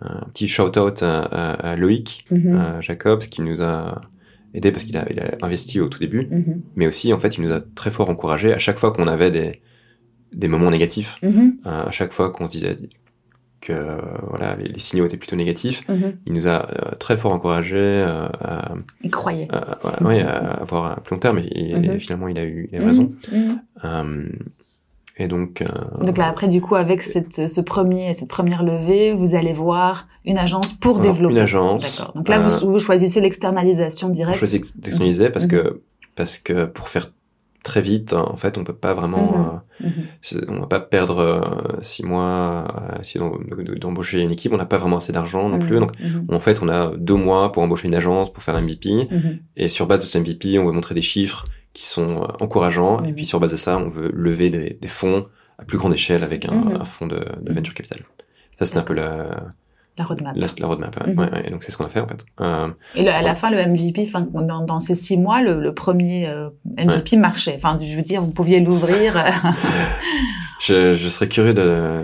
un petit shout-out à, à- à Loïc à Jacobs qui nous a aidé parce qu'il a, il a investi au tout début, mais aussi en fait il nous a très fort encouragé à chaque fois qu'on avait des des moments négatifs, euh, à chaque fois qu'on se disait que voilà les, les signaux étaient plutôt négatifs,
Mhm.
il nous a euh, très fort encouragé euh, à,
Il croyait.
à- à- ouais, à avoir un plus long terme et, et
Mhm.
finalement il a eu, il a eu raison.
Mhm. Mhm.
Euh, et donc,
Donc là, après, du coup, avec cette, ce premier, cette première levée, vous allez voir une agence pour
Alors,
développer.
une agence,
D'accord. Donc là, vous, vous choisissez l'externalisation
on
directe.
choisit d'externaliser parce
Mhm.
que parce que pour faire très vite, en fait, on peut pas vraiment,
Mhm.
euh,
Mhm.
on va pas perdre euh, six mois à essayer de- d'embaucher une équipe. On n'a pas vraiment assez d'argent non plus.
Mhm.
Donc,
Mhm.
en fait, on a deux mois pour embaucher une agence, pour faire un MVP. Et sur base de ce MVP, on veut montrer des chiffres qui sont euh, encourageants. Et puis sur base de ça, on veut lever des, des fonds à plus grande échelle avec un, un fonds de, de venture capital. Ça, c'est un peu la,
La roadmap.
la, la roadmap. ouais.
Mhm.
Ouais, ouais. Et donc, c'est ce qu'on a fait, en fait. Euh,
Et le- à la fin, le MVP, enfin, dans, dans ces six mois, le, le premier euh, MVP marchait. Enfin, je veux dire, vous pouviez l'ouvrir.
je, je serais curieux de,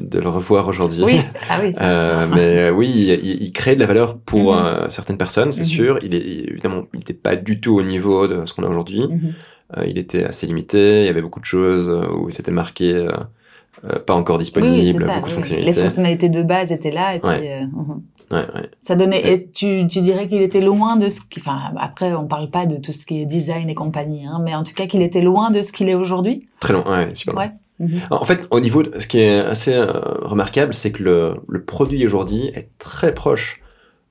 de le revoir aujourd'hui.
oui. Ah oui. ça-
Euh, mais oui, il, il crée de la valeur pour
Mhm.
certaines personnes, c'est
Mhm.
sûr. Il est évidemment, il n'était pas du tout au niveau de ce qu'on a aujourd'hui. Il était assez limité. Il y avait beaucoup de choses où c'était marqué euh, pas encore disponible,
oui, ça.
beaucoup de
oui.
fonctionnalités.
Les fonctionnalités de base étaient là. Et puis,
Ouais.
euh, mhm.
Ouais, ouais.
Ça donnait.
Et-
tu, tu dirais qu'il était loin de ce qui. Enfin, après, on parle pas de tout ce qui est design et compagnie, hein, mais en tout cas, qu'il était loin de ce qu'il est aujourd'hui.
Très long, ouais, super long.
Ouais. Mhm.
En fait, au niveau, de, ce qui est assez euh, remarquable, c'est que le, le produit aujourd'hui est très proche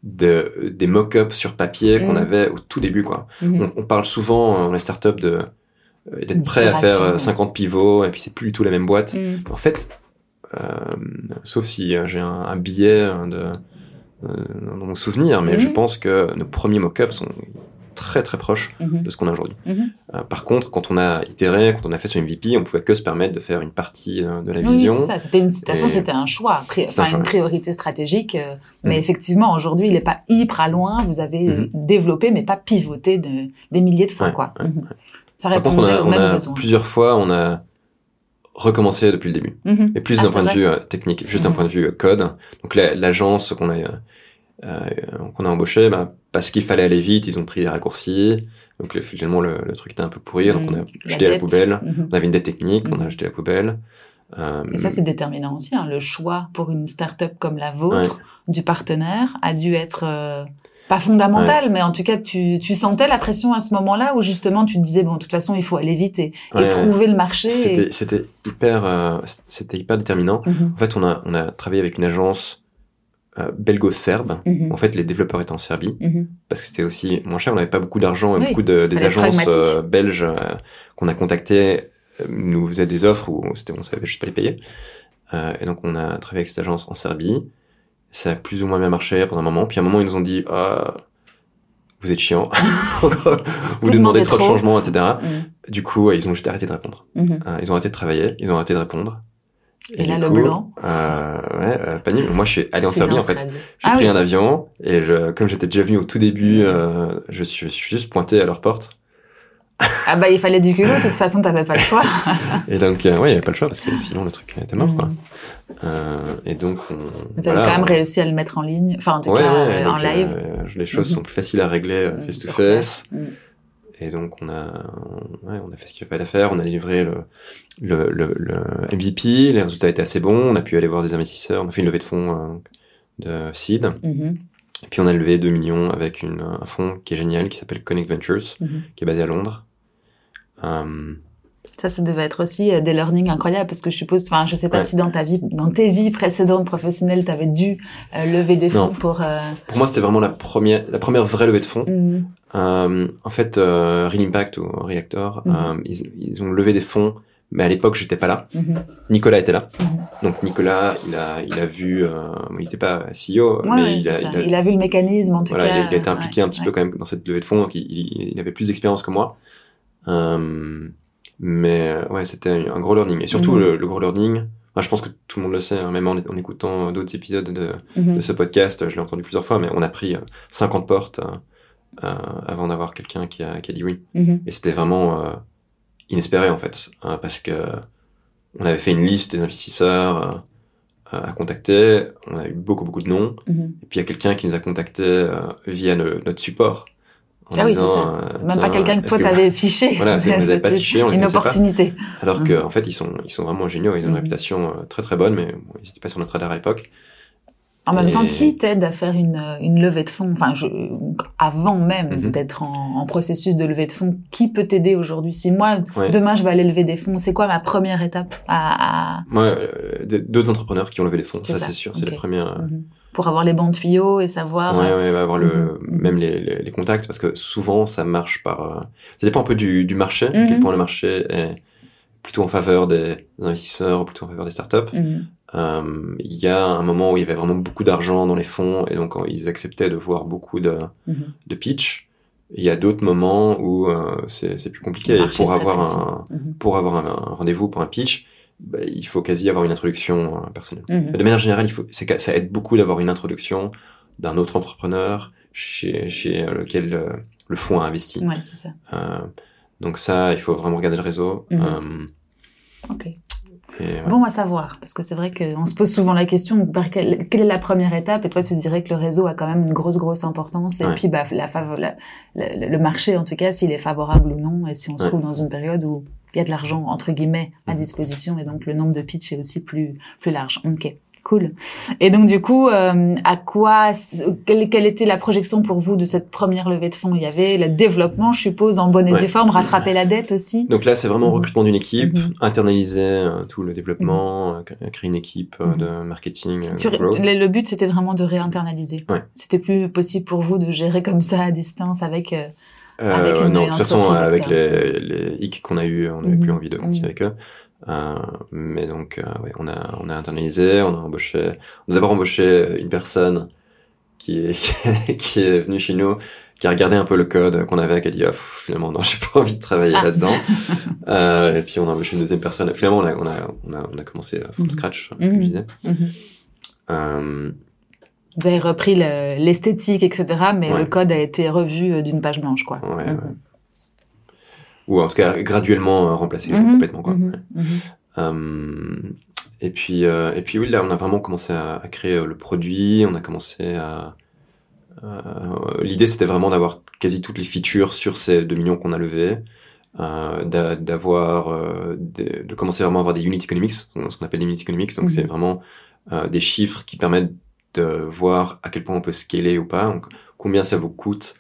de, des mock-ups sur papier qu'on
Mhm.
avait au tout début, quoi.
Mhm.
On, on parle souvent euh, dans les startups de d'être prêt à faire euh,
ouais.
50 pivots et puis c'est plus du tout la même boîte.
Mhm.
En fait, euh, sauf si euh, j'ai un, un billet euh, de euh, dans mon souvenir, mais je pense que nos premiers mock-ups sont très très proches
Mhm.
de ce qu'on a aujourd'hui.
Mhm.
Euh, par contre, quand on a itéré, quand on a fait son MVP, on pouvait que se permettre de faire une partie euh, de la
Oui,
vision.
c'est ça. C'était une, de toute façon, c'était un choix,
un
enfin
choix,
une priorité stratégique. euh, Mais
Mhm.
effectivement, aujourd'hui, il n'est pas hyper loin. Vous avez
Mhm.
développé, mais pas pivoté de, des milliers de fois,
Ouais,
quoi.
ouais,
Mhm. Ça
a,
aux mêmes
a
besoins.
plusieurs fois, on a recommencé depuis le début.
Mhm.
Et plus
Ah,
d'un point de vue euh, technique, juste d'un point de vue euh, code. Donc la- l'agence qu'on a qu'on a embauché, bah, parce qu'il fallait aller vite, ils ont pris des raccourcis. Donc le- finalement le, le truc était un peu pourri, donc on a
Mhm.
jeté à la
dette.
poubelle.
Mhm.
On avait une dette technique, on a
Mhm.
jeté à la poubelle. Euh,
Et ça, c'est déterminant aussi. Hein. Le choix pour une start-up comme la vôtre, du partenaire, a dû être euh, pas fondamental, mais en tout cas, tu, tu sentais la pression à ce moment-là où justement tu te disais, bon, de toute façon, il faut aller vite et, et
Ouais,
prouver le marché. et-
C'était c'était hyper euh, c'était hyper déterminant.
Mhm.
En fait, on a on a travaillé avec une agence euh, belgo-serbe.
Mhm.
En fait, les développeurs étaient en Serbie
Mhm.
parce que c'était aussi moins cher. On n'avait pas beaucoup d'argent et
Oui,
beaucoup de, des agences euh, belges euh, qu'on a contactées nous faisaient des offres où on savait juste pas les payer. Et donc on a travaillé avec cette agence en Serbie. Ça a plus ou moins bien marché pendant un moment. Puis à un moment ils nous ont dit ah vous êtes chiant, vous,
Vous
nous demandez trop de changements, etc.
Mhm.
Du coup, ils ont juste arrêté de répondre. Ils ont arrêté de travailler, ils ont arrêté de répondre.
Et là,
du
le blanc.
Euh, ouais, euh, panique. Moi, je suis allé en Serbie, en fait. J'ai
Ah
pris
oui.
un avion et je, comme j'étais déjà venu au tout début, euh, je, suis, je suis juste pointé à leur porte.
Ah bah, il fallait du culot. De toute façon, t'avais pas le choix.
Et donc, euh, ouais, il n'y avait pas le choix parce que sinon le truc était mort, quoi.
Mhm.
Euh, et donc, on,
Vous avez
voilà,
quand même
on-
réussi à le mettre en ligne. Enfin, en tout
Ouais,
cas,
ouais,
euh,
donc,
en live.
euh, les choses
Mhm.
sont plus faciles à régler euh,
Mhm,
face Et donc, on a, on, ouais, on a fait ce qu'il fallait faire. On a livré le, le, le, le MVP. Les résultats étaient assez bons. On a pu aller voir des investisseurs. On a fait une levée de fonds euh, de seed.
Mhm.
Et puis on a levé 2 millions avec une, un fonds qui est génial, qui s'appelle Connect Ventures,
Mhm.
qui est basé à Londres. Euh,
Ça, ça devait être aussi euh, des learnings incroyables parce que je suppose, enfin, je sais pas
Ouais.
si dans ta vie, dans tes vies précédentes professionnelles, tu avais dû euh, lever des fonds
Non.
pour. euh,
pour moi, c'était vraiment la première, la première vraie levée de fonds.
mhm.
Euh, en fait, euh, Real Impact ou Reactor,
Mhm.
euh, ils, ils ont levé des fonds, mais à l'époque, j'étais pas là.
Mhm.
Nicolas était là.
Mhm.
Donc Nicolas, il a, il a vu, euh, il n'était pas CEO,
Ouais,
mais il, a,
ça.
il a-
Il a vu le mécanisme en tout
voilà,
cas.
il, a, été impliqué
ouais,
un petit
ouais.
peu quand même dans cette levée de fonds, donc il, avait plus d'expérience que moi. Mais ouais, c'était un, gros learning. Et surtout, le, le gros learning, enfin, je pense que tout le monde le sait, hein, même en, en écoutant d'autres épisodes de, de ce podcast, je l'ai entendu plusieurs fois, mais on a pris euh, 50 portes avant d'avoir quelqu'un qui a, qui a dit oui.
Mhm.
Et c'était vraiment euh, inespéré en fait, hein, parce que on avait fait une liste des investisseurs euh, à contacter, on a eu beaucoup beaucoup de noms,
Mhm.
et puis il y a quelqu'un qui nous a contacté euh, via le- notre support. en
Ah oui, c'est ça.
euh,
C'est même pas quelqu'un que toi t'avais fiché.
Voilà, c'est- pas on
Une
connaissait pas.
opportunité.
Alors
Mhm.
qu'en fait ils sont ils sont vraiment géniaux, ils ont une
Mhm.
réputation euh, très très bonne, mais bon, ils n'étaient pas sur notre radar à l'époque.
En même
Et-
temps, qui t'aide à faire une, euh, une levée de fonds? Enfin, je, avant même
Mhm.
d'être en, en processus de levée de fonds, qui peut t'aider aujourd'hui? Si moi,
Ouais.
demain, je vais aller lever des fonds, c'est quoi ma première étape à, à-
Moi, euh, d'autres entrepreneurs qui ont levé des fonds, ça,
ça,
c'est sûr, c'est la première.
Mhm. pour avoir les bons tuyaux et savoir
Ouais,
euh,
ouais, va avoir le,
Mhm.
même les, les, les contacts, parce que souvent ça marche par. euh, ça dépend un peu du, du marché, à quel point le marché est plutôt en faveur des investisseurs, ou plutôt en faveur des startups. Euh, Il y a un moment où il y avait vraiment beaucoup d'argent dans les fonds, et donc ils acceptaient de voir beaucoup de,
Mhm.
de pitch. Il y a d'autres moments où euh, c'est plus compliqué. Et pour avoir
précis.
un, pour avoir un, un rendez-vous pour un pitch, bah, il faut quasi avoir une introduction euh, personnelle.
Mhm.
De manière générale, il faut, ça aide beaucoup d'avoir une introduction d'un autre entrepreneur chez, chez lequel le fonds a investi.
Ouais, ça.
Euh, donc ça, il faut vraiment regarder le réseau. Euh,
Ok.
Et.
Bon à savoir, parce que c'est vrai qu'on se pose souvent la question quelle, quelle est la première étape Et toi, tu dirais que le réseau a quand même une grosse, grosse importance. Et
Ouais.
puis, bah, la, favo- la- la- le marché, en tout cas, s'il est favorable ou non, et si on se
Ouais.
trouve dans une période où il y a de l'argent, entre guillemets, à
Mhm.
disposition, et donc le nombre de pitch est aussi plus, plus large. Ok. Cool. Et donc du coup, euh, à quoi, quelle, quelle était la projection pour vous de cette première levée de fonds? Il y avait le développement, je suppose, en bonne et
Ouais.
due forme, rattraper la dette aussi?
Donc là, c'est vraiment
Mhm.
recrutement d'une équipe,
Mhm.
internaliser euh, tout le développement, euh, cr- créer une équipe euh,
Mhm.
de marketing,
le, le but, c'était vraiment de réinternaliser.
Ouais.
C'était plus possible pour vous de gérer comme ça à distance avec. avec une-
non, de toute façon, avec les, les qu'on a eu, on n'avait plus envie de continuer avec eux. Euh, mais donc, euh, ouais, on a, on a internalisé, on a embauché, on a d'abord embauché une personne qui est, qui est venue chez nous, qui a regardé un peu le code qu'on avait, qui a dit, ah, pff, finalement, non, j'ai pas envie de travailler
Ah.
là-dedans. euh, et puis, on a embauché une deuxième personne. Finalement, on a, on a, on a, on a commencé from
Mhm.
scratch,
Mhm.
comme je disais.
mhm.
Euh,
Vous avez repris le- l'esthétique, etc., mais
Ouais.
le code a été revu euh, d'une page blanche, quoi.
ouais, ouais. Ou en tout cas, graduellement euh, remplacé
Mhm,
complètement, quoi.
mhm, mhm.
Euh, et puis, euh, et puis oui, là, on a vraiment commencé à, à créer le produit. On a commencé à. L'idée, c'était vraiment d'avoir quasi toutes les features sur ces 2 millions qu'on a levés, d'a- d'avoir, de commencer vraiment à avoir des unit economics, ce qu'on appelle des unit economics. Donc, c'est vraiment des chiffres qui permettent de voir à quel point on peut scaler ou pas. Donc, combien ça vous coûte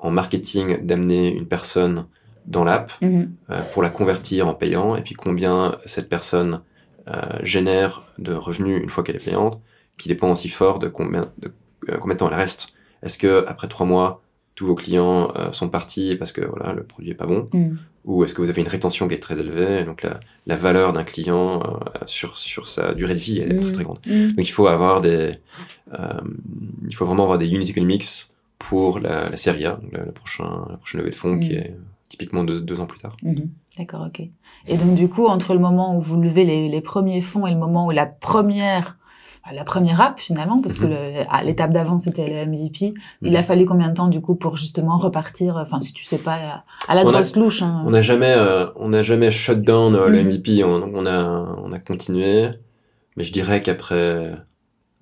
en marketing d'amener une personne dans l'app
mhm,
euh, pour la convertir en payant et puis combien cette personne euh, génère de revenus une fois qu'elle est payante, qui dépend aussi fort de combien de euh, combien de temps elle reste. Est-ce que après trois mois tous vos clients sont partis parce que voilà le produit est pas bon
mhm.
ou est-ce que vous avez une rétention qui est très élevée donc la, la valeur d'un client euh, sur sur sa durée de vie elle est très
Mhm.
très grande. Donc il faut avoir des, euh, il faut vraiment avoir des unit economics pour la, la série A, donc la, la prochaine, la prochaine levée de fonds qui est typiquement deux, deux ans plus tard.
Mhm. D'accord, ok. Et donc du coup, entre le moment où vous levez les, les premiers fonds et le moment où la première, la première app finalement, parce que
Mhm.
l'étape d'avant c'était le MVP, il
Mhm.
a fallu combien de temps du coup pour justement repartir, enfin si tu sais pas, à, la
On a-
grosse louche. Hein.
On n'a jamais, euh, on n'a jamais shut down euh, le. MVP. On, on a, on a continué, mais je dirais qu'après,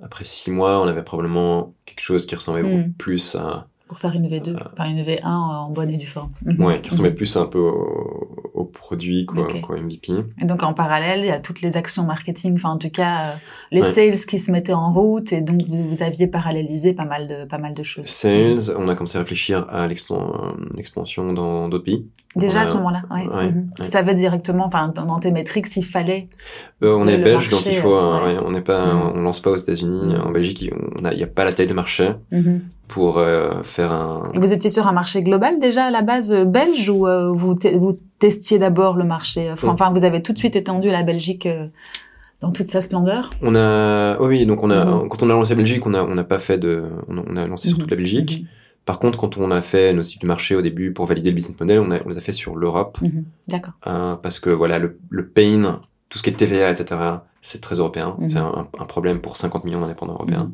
après six mois, on avait probablement quelque chose qui ressemblait beaucoup plus à,
Pour faire une V2,
Euh,
enfin une V1 en bonne et due forme. Mhm.
ouais, qui ressemblait plus un peu au, au au produit qu'au
Ok.
qu'au MVP.
Et donc en parallèle, il y a toutes les actions marketing, enfin en tout cas euh, les
Ouais.
sales qui se mettaient en route et donc vous, vous aviez parallélisé pas mal de pas mal de choses.
Sales, on a commencé à réfléchir à l'expan- euh, l'expansion dans d'autres pays.
Déjà
On a-
à ce moment-là, ouais.
ouais,
Mhm.
ouais.
Tu savais directement, enfin dans, dans tes métriques, s'il fallait.
Euh, on
Le-
est
le
belge, donc il faut,
euh,
on n'est pas,
Mm.
on lance pas aux États-Unis.
Mm.
En Belgique, il n'y a pas la taille de marché
Mhm.
pour euh, faire un.
Et vous étiez sur un marché global déjà à la base euh, belge ou euh, vous testiez d'abord le marché euh. Enfin, vous avez tout de suite étendu la Belgique euh, dans toute sa splendeur.
On a, oh oui, donc on a,
Mhm.
quand on a lancé Belgique, on a, on n'a pas fait de, on a, on a lancé sur
Mhm.
toute la Belgique.
Mhm.
Par contre, quand on a fait nos études de marché au début pour valider le business model, on, a, on les a fait sur l'Europe,
Mhm. D'accord.
euh, parce que voilà, le, le pain, tout ce qui est TVA, etc., c'est très européen.
Mhm.
C'est un, un problème pour 50 millions d'indépendants européens.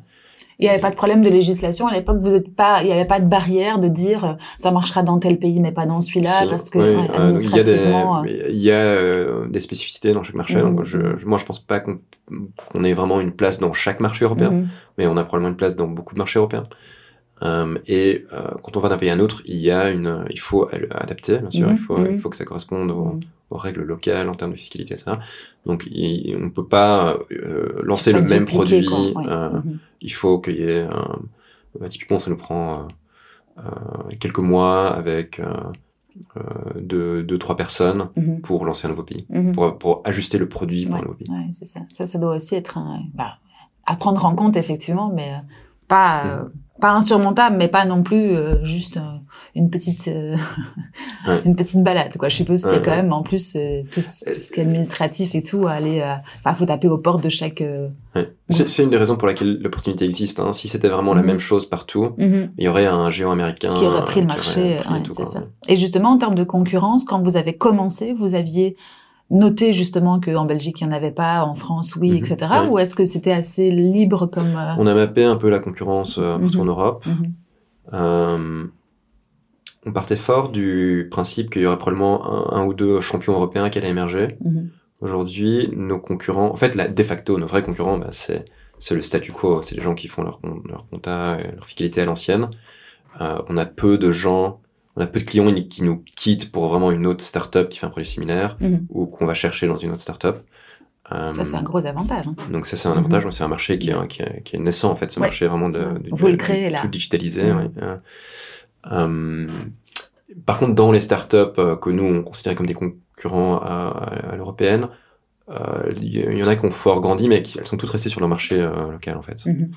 Il n'y avait pas de problème de législation à l'époque. Vous êtes pas, il n'y avait pas de barrière de dire euh, ça marchera dans tel pays mais pas dans celui-là parce que
oui,
ouais,
donc il y a des,
administrativement. euh,
il y a euh, des spécificités dans chaque marché.
Mhm.
Donc je, je- moi, je pense pas qu'on qu'on ait vraiment une place dans chaque marché européen,
mhm.
mais on a probablement une place dans beaucoup de marchés européens. Euh, et euh, quand on va d'un pays à un autre, il y a une, il faut ad- adapter, bien sûr. Il faut,
mhm.
il faut que ça corresponde aux,
Mhm.
aux règles locales en termes de fiscalité, etc. Donc, il- on ne peut pas euh, lancer
Pas
le même produit.
quoi, ouais.
euh,
Mhm.
il faut qu'il y ait un... bah, typiquement ça nous prend euh, euh, quelques mois avec euh, euh, deux, deux trois personnes pour lancer un nouveau pays pour, pour ajuster le produit pour
Ouais,
un nouveau pays
ouais, c'est ça. Ça, ça doit aussi être un, bah, à prendre en compte effectivement, mais pas euh, pas insurmontable, mais pas non plus euh, juste euh, une petite euh,
Ouais.
une petite balade. Quoi. Je suppose qu'il y a quand même en plus euh, tout, ce- tout ce qui est administratif et tout à aller. euh, Enfin, faut taper aux portes de chaque. euh,
Ouais. c'est une des raisons pour laquelle l'opportunité existe hein. si c'était vraiment la
Mhm.
même chose partout
mhm.
il y aurait un géant américain
qui aurait pris le
euh,
marché.
pris
ouais,
tout,
ça. Et justement, en termes de concurrence, quand vous avez commencé, vous aviez noté justement qu'en Belgique, il n'y en avait pas, en France, oui,
Mhm,
etc.
ouais.
Ou est-ce que c'était assez libre comme... euh,
on a mappé un peu la concurrence euh, partout
Mhm.
en Europe
mhm,
Euh, on partait fort du principe qu'il y aurait probablement un, un ou deux champions européens qui allaient émerger Aujourd'hui, nos concurrents, en fait, de facto, nos vrais concurrents, bah, c'est, c'est le statu quo, c'est les gens qui font leur, leur compta, leur fiscalité à l'ancienne. On a peu de gens, on a peu de clients qui nous quittent pour vraiment une autre startup qui fait un produit similaire
mhm.
ou qu'on va chercher dans une autre startup. Euh,
Ça, c'est un gros avantage. hein.
donc ça, c'est un
Mhm.
avantage. C'est un marché qui est, qui est, qui est naissant, en fait. Ce
Ouais.
marché vraiment de, de-
Vous le créez,
de
là.
tout digitalisé.
Mhm.
ouais. Euh, euh, par contre, dans les startups euh, que nous, on considère comme des concurrents à, à l'européenne, il y, en a qui ont fort grandi, mais qui, elles sont toutes restées sur leur marché local, en fait.
Mhm.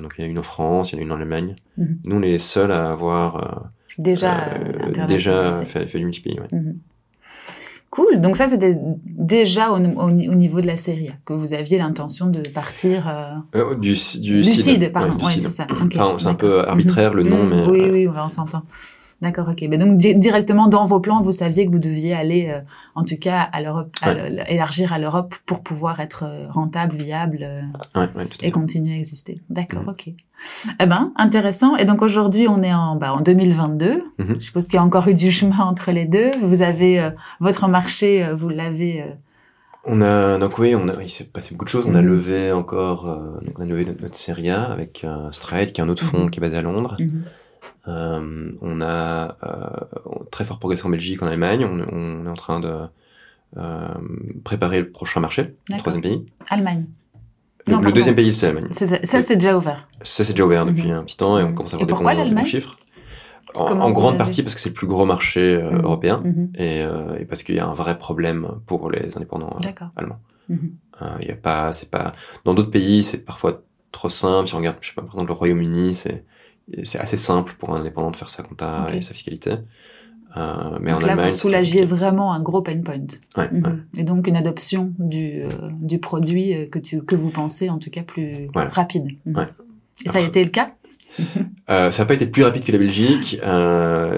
Donc il y en a une en France, il y en a une en Allemagne.
Mhm.
Nous, on est les seuls à avoir
Déjà,
euh, déjà fait, fait du multi-pays. ouais.
Mhm. Cool. Donc ça, c'était déjà au, au- au niveau de la série A, que vous aviez l'intention de partir. euh,
Euh, du, du,
Du CID, pardon.
ouais,
Ouais, c'est ça. Ok,
Enfin, c'est un peu
d'accord.
arbitraire le
Mhm.
nom,
Mhm.
mais
Oui,
euh,
oui, on s'entend. D'accord, ok. Mais donc di- directement dans vos plans, vous saviez que vous deviez aller, euh, en tout cas, à l'Europe,
Ouais.
élargir à l'Europe pour pouvoir être euh, rentable, viable euh,
ouais, ouais,
et continuer à exister. D'accord,
Mhm.
ok. Eh ben, intéressant. Et donc aujourd'hui, on est en, bah, en 2022.
Mhm.
Je suppose qu'il y a encore eu du chemin entre les deux. Vous avez euh, votre marché, euh, vous l'avez. euh,
On a donc oui, on a, il s'est passé beaucoup de choses. On a
Mhm.
levé encore, euh, on a levé notre, notre série A avec Stride, qui est un autre fonds qui est basé à Londres. Euh, on a euh, très fort progressé en Belgique, en Allemagne. On, on est en train de euh, préparer le prochain marché, le troisième pays.
Allemagne. Non,
le deuxième pays, c'est l'Allemagne.
Ça, c'est déjà ouvert.
Ça, c'est déjà ouvert depuis
Mhm.
un petit temps et on commence à avoir des
pourquoi
bons, chiffres. En, grande partie parce que c'est le plus gros marché
Mhm.
européen
Mhm.
et, et parce qu'il y a un vrai problème pour les indépendants allemands. Il y a pas, c'est pas. Dans d'autres pays, c'est parfois trop simple. Si on regarde, je sais pas, par exemple, le Royaume-Uni, c'est c'est assez simple pour un indépendant de faire sa compta et sa fiscalité. Euh, mais
Donc
en
là,
Allemagne,
vous
c'est
soulagiez vraiment un gros pain point.
Ouais,
Mhm.
ouais.
Et donc une adoption du, euh, du produit euh, que, tu, que vous pensez en tout cas plus
Voilà.
rapide. Mhm.
Ouais.
Et ça a été le cas?
Euh, ça n'a pas été plus rapide que la Belgique.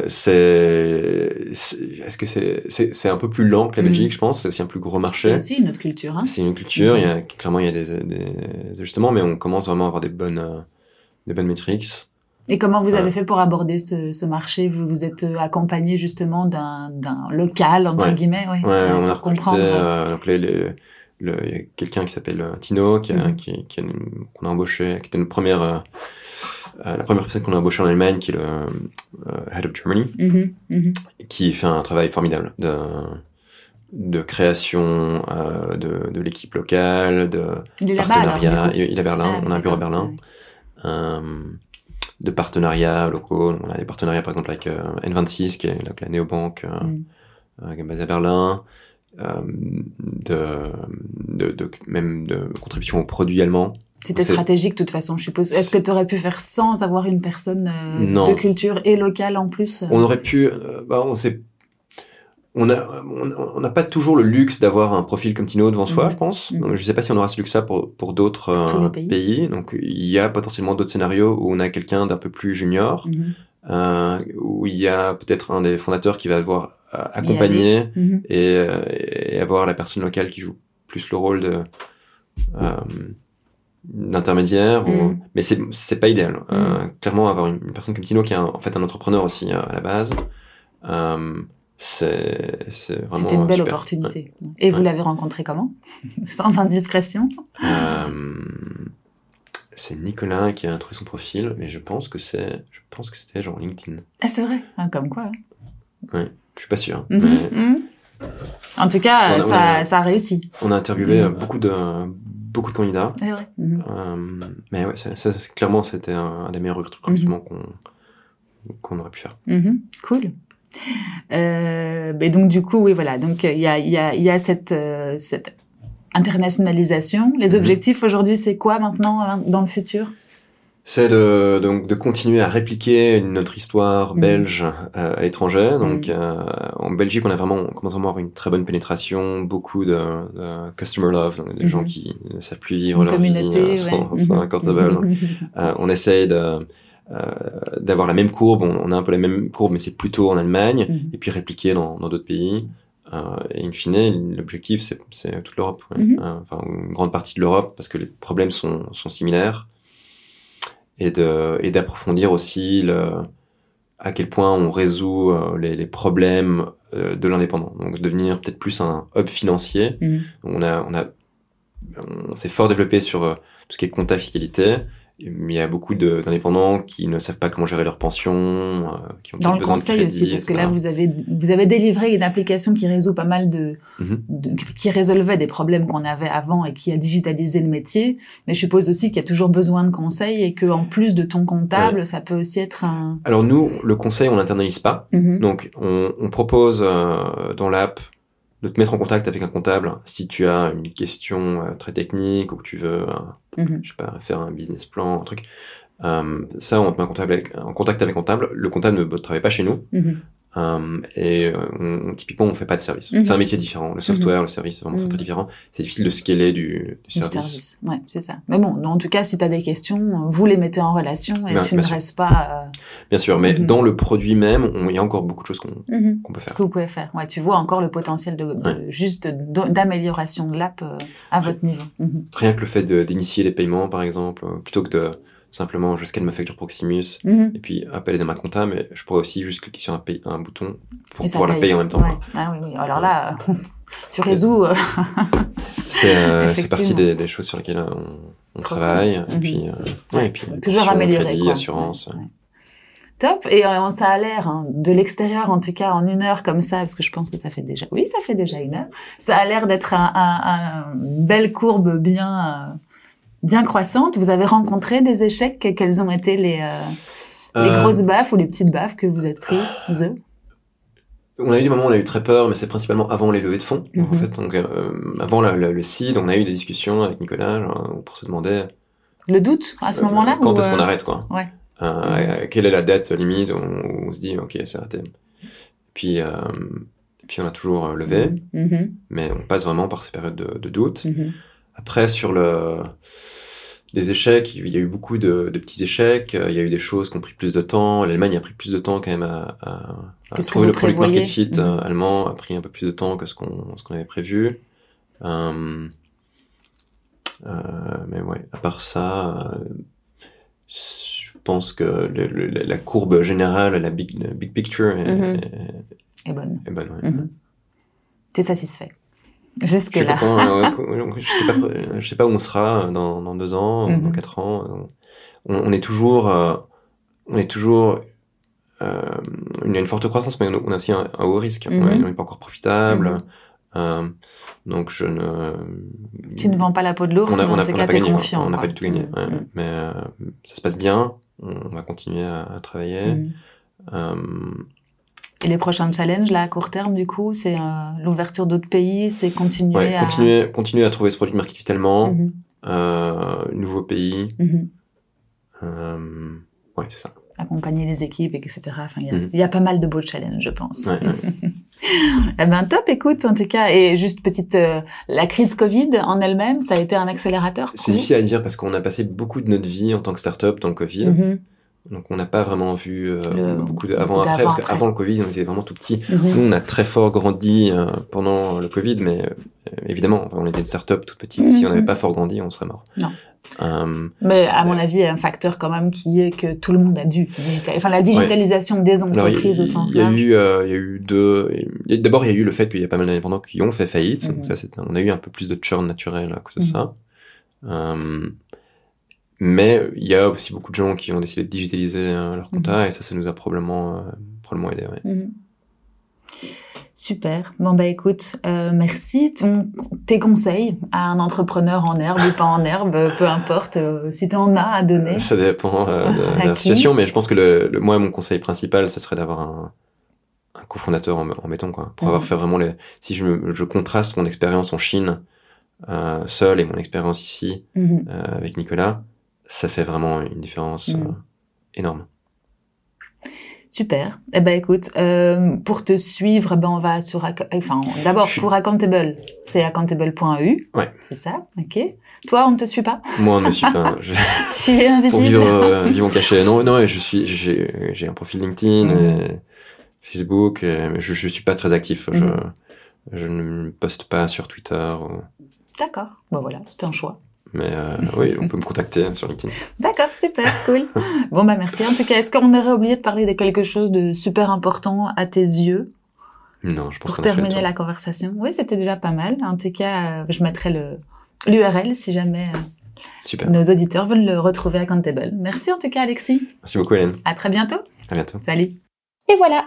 C'est, c'est- est-ce que c'est, c'est, c'est un peu plus lent que la
Mhm.
Belgique, je pense. C'est aussi un plus gros
C'est
marché.
aussi une autre culture. Hein
C'est une culture. Il y a clairement il y a des, des ajustements, mais on commence vraiment à avoir des bonnes, des bonnes métriques.
Et comment vous avez
Ouais.
fait pour aborder ce, ce marché? Vous vous êtes euh, accompagné justement d'un local, entre
Ouais.
guillemets, Ouais, euh,
on a
pour comprendre.
euh, donc les, les- le- il y a quelqu'un qui s'appelle euh, Tino, qui,
Mhm.
qui, qui qu'on a embauché, qui était notre première, euh, euh, la première personne qu'on a embauché en Allemagne, qui est le euh, head of Germany,
Mhm, mhm.
qui fait un travail formidable de, de création euh, de, de l'équipe locale, de
Il alors,
partenariat.
du coup.
il il est à Berlin,
Ah,
on a un bureau à Berlin. Euh, de partenariats locaux. On a des partenariats par exemple avec euh, N26, qui est donc, la néobanque euh,
Mm.
euh, qui est basée à Berlin. Euh, de, de, de- même de contribution aux produits allemands.
C'était stratégique de toute façon, je suppose. Est-ce que tu aurais pu faire sans avoir une personne euh, de culture et locale en plus
On aurait pu, euh, bah, on sait, on a, on on n'a pas toujours le luxe d'avoir un profil comme Tino devant soi,
Mhm.
je pense. Donc, je sais pas si on aura ce luxe-là pour, pour d'autres euh,
pays.
pays. Donc, il y a potentiellement d'autres scénarios où on a quelqu'un d'un peu plus junior,
Mhm.
euh, où il y a peut-être un des fondateurs qui va devoir euh, accompagner
Mhm.
et, et avoir la personne locale qui joue plus le rôle de euh, d'intermédiaire. ou-
Mhm.
Mais c'est c'est pas idéal. Clairement, avoir une, une personne comme Tino qui est un- en fait un entrepreneur aussi à la base. C'est vraiment
C'était une belle
super.
opportunité. Et vous
Ouais.
l'avez rencontré comment Sans indiscrétion
Euh, c'est Nicolas qui a trouvé son profil, mais je pense que c'est, je pense que c'était genre LinkedIn.
Ah, c'est vrai. Ah, comme quoi. hein.
Je suis pas sûr.
Mhm.
mais
Mhm. En tout cas,
a-
ça,
a-
ça a réussi.
on a interviewé
Mhm.
euh, beaucoup de beaucoup de candidats.
C'est vrai.
Euh, mais ouais, ça, ça, c'est- clairement, c'était un, un des meilleurs recrutements qu'on qu'on aurait pu faire.
Cool. Euh, mais donc du coup, oui, voilà. Donc il y a, il y a, il y a cette, euh, cette internationalisation. Les
Mhm.
objectifs aujourd'hui, c'est quoi maintenant hein, dans le futur?
C'est de, donc de continuer à répliquer notre histoire
Mhm.
belge euh, à l'étranger. Donc,
Mhm.
euh, en Belgique, on a vraiment, on commence vraiment à avoir une très bonne pénétration, beaucoup de, de customer love, donc des gens qui ne savent plus vivre
Une
leur vie euh,
ouais.
sans, sans un. Euh, on essaye de, d'avoir la même courbe. On, on a un peu la même courbe, mais c'est plutôt en Allemagne,
Mhm.
et puis répliquer dans, d'autres pays. Euh, et in fine, l'objectif, c'est, toute l'Europe. ouais.
Mhm.
Euh, enfin, une grande partie de l'Europe, parce que les problèmes sont, sont similaires. Et, d'approfondir aussi le, à quel point on résout euh, les, les problèmes euh, de l'indépendant. Donc, devenir peut-être plus un hub financier.
Mhm.
On a, on a, on s'est fort développé sur euh, tout ce qui est compta fiscalité, il y a beaucoup de- d'indépendants qui ne savent pas comment gérer leur pension, euh, qui ont
Dans le
besoin de
conseil
crédit,
aussi, parce que là, vous avez, vous avez délivré une application qui résout pas mal de,
Mhm.
de- qui résolvait des problèmes qu'on avait avant et qui a digitalisé le métier. Mais je suppose aussi qu'il y a toujours besoin de conseils et que en plus de ton comptable, ça peut aussi être un.
Alors nous, le conseil, on l'internalise pas.
Mhm.
Donc, on, on propose euh, dans l'app de te mettre en contact avec un comptable si tu as une question euh, très technique ou que tu veux,
Mhm.
je sais pas, faire un business plan, un truc. Euh, ça, on te met en contact, avec, en contact avec un comptable. Le comptable ne travaille pas chez nous.
Mhm.
Euh, et euh, on, typiquement, on fait pas de service.
Mhm.
C'est un métier différent. Le software, le service, c'est vraiment très,
Mhm.
très différent. C'est difficile de scaler du, du
Du
service.
Ouais, c'est ça. Mais bon, en tout cas, si tu as des questions, vous les mettez en relation et tu
bien
ne
sûr.
restes pas.
Bien sûr, mais
Mhm.
dans le produit même, il y a encore beaucoup de choses qu'on
euh, mhm.
peut faire.
que vous pouvez faire. Ouais, tu vois encore le potentiel de, de- juste d'amélioration de l'app euh, à votre niveau. Mhm.
Rien que le fait d'initier les paiements, par exemple, euh, plutôt que de simplement je scanne ma facture Proximus
Mhm.
et puis est dans ma compta, mais je pourrais aussi juste cliquer sur un, bouton pour pouvoir la
paye.
payer en même temps.
Ouais. Ah oui, oui. Alors là, tu résous. euh,
C'est euh, partie des, des choses sur lesquelles on, travaille.
cool.
Et puis, euh, ouais, et puis
toujours améliorer.
crédit,
quoi.
assurance.
Ouais. Top. Et euh, ça a l'air, hein, de l'extérieur en tout cas, en une heure comme ça, parce que je pense que ça fait déjà, oui, ça fait déjà une heure. Ça a l'air d'être un, un- un- une belle courbe bien, bien croissante. Vous avez rencontré des échecs. Quelles ont été les, euh, les
Euh,
grosses baffes ou les petites baffes que vous êtes pris, eux
On a eu des moments où on a eu très peur, mais c'est principalement avant les levées de fonds. En
Mhm.
fait, donc euh, avant la- la- le seed, on a eu des discussions avec Nicolas genre, pour se demander
Le doute à ce moment-là
quand est-ce qu'on arrête quoi?
ouais.
Euh, Quelle est la date limite? Où on, se dit ok c'est raté. Puis euh, puis on a toujours levé,
Mhm,
mais on passe vraiment par ces périodes de, de doute.
mhm,
Après, sur le des échecs, il y a eu beaucoup de, de petits échecs. euh, Il y a eu des choses qui ont pris plus de temps. L'Allemagne a pris plus de temps quand même à, trouver le product market fit? euh, allemand. A pris un peu plus de temps que ce qu'on qu'on avait prévu. Euh, euh, mais ouais, à part ça, euh, je pense que le- le- la courbe générale, la big, la big picture est,
Mhm.
est-
est bonne.
est bonne. ouais.
Mhm. T'es satisfait? Jusque-là.
content, euh, je sais pas, je sais pas où on sera dans, dans deux ans,
Mhm.
dans quatre ans. On, on est toujours, euh, on est toujours, euh, il y a une forte croissance, mais on a aussi un, un haut risque.
Mhm.
Ouais, on n'est pas encore profitable.
Mhm.
Euh, donc je ne.
Tu ne vends pas la peau de l'ours, mais en tout cas, t'es confiant.
On n'a pas du tout gagné. Mm, mm. Mais euh, ça se passe bien. On va continuer à, travailler. Mm. Euh,
et les prochains challenges, là, à court terme, du coup, c'est l'ouverture d'autres pays, c'est continuer ouais,
à... Continuer, continuer à trouver ce produit market tellement, mm nouveaux pays. Mm-hmm. ouais, c'est ça
accompagner les équipes, etc. Enfin, il y, a, pas mal de beaux challenges, je pense. Ouais, eh ben top, écoute, en tout cas, et juste petite, euh, la crise Covid en elle-même, ça a été un accélérateur.
C'est difficile à dire parce qu'on a passé beaucoup de notre vie en tant que start-up dans le Covid. Mm-hmm. Donc on n'a pas vraiment vu euh, beaucoup de avant après parce qu'avant le Covid on était vraiment tout petit. Mm-hmm. Nous on a très fort grandi euh, pendant le Covid mais évidemment on était une start-up toute petite. Si on n'avait pas fort grandi on serait mort.
Non. Euh, mais à mon avis, il y a un facteur quand même qui est que tout le monde a dû digitaliser. Enfin, la digitalisation des entreprises au sens
large. Il y a eu, euh, il y a eu deux. D'abord, il y a eu le fait qu'il y a pas mal d'indépendants qui ont fait faillite. Mhm. ça, on a eu un peu plus de churn naturel à cause de ça. Mhm. Euh, mais il y a aussi beaucoup de gens qui ont décidé de digitaliser leur compta mhm. et ça, ça nous a probablement, probablement aidé. Ouais.
Super. Bon bah écoute, euh, merci. Ton, tes conseils à un entrepreneur en herbe ou pas en herbe, peu importe, euh, si tu en as à donner.
Ça dépend euh, de, la situation, mais je pense que le, le, moi mon conseil principal, ce serait d'avoir un, un cofondateur en, en béton, quoi, pour avoir mhm. fait vraiment les. Si je, je contraste mon expérience en Chine euh, seul et mon expérience ici mhm. euh, avec Nicolas, ça fait vraiment une différence mhm. énorme.
Super. Eh ben écoute, euh, pour te suivre, eh ben on va sur, enfin d'abord pour Accountable, c'est accountable.eu.
Ouais.
C'est ça? Ok. Toi, on ne te suit pas?
Moi, on ne me suit pas.
tu es invisible. Pour
vivre, euh, cachés. Non, non, je suis, j'ai, un profil LinkedIn, et Facebook, mais je, je suis pas très actif. Je, mhm. je ne poste pas sur Twitter.
D'accord. Bon voilà, c'était un choix.
Mais euh, oui, on peut me contacter sur LinkedIn.
D'accord, super, cool. bon, bah merci. En tout cas, est-ce qu'on aurait oublié de parler de quelque chose de super important à tes yeux?
Non, je pense
Pour terminer la conversation. Oui, c'était déjà pas mal. En tout cas, euh, je mettrai le l'URL si jamais euh, super. nos auditeurs veulent le retrouver à Countable. Merci en tout cas, Alexis.
Merci beaucoup, Hélène.
À très bientôt.
À bientôt.
Salut.
Et voilà,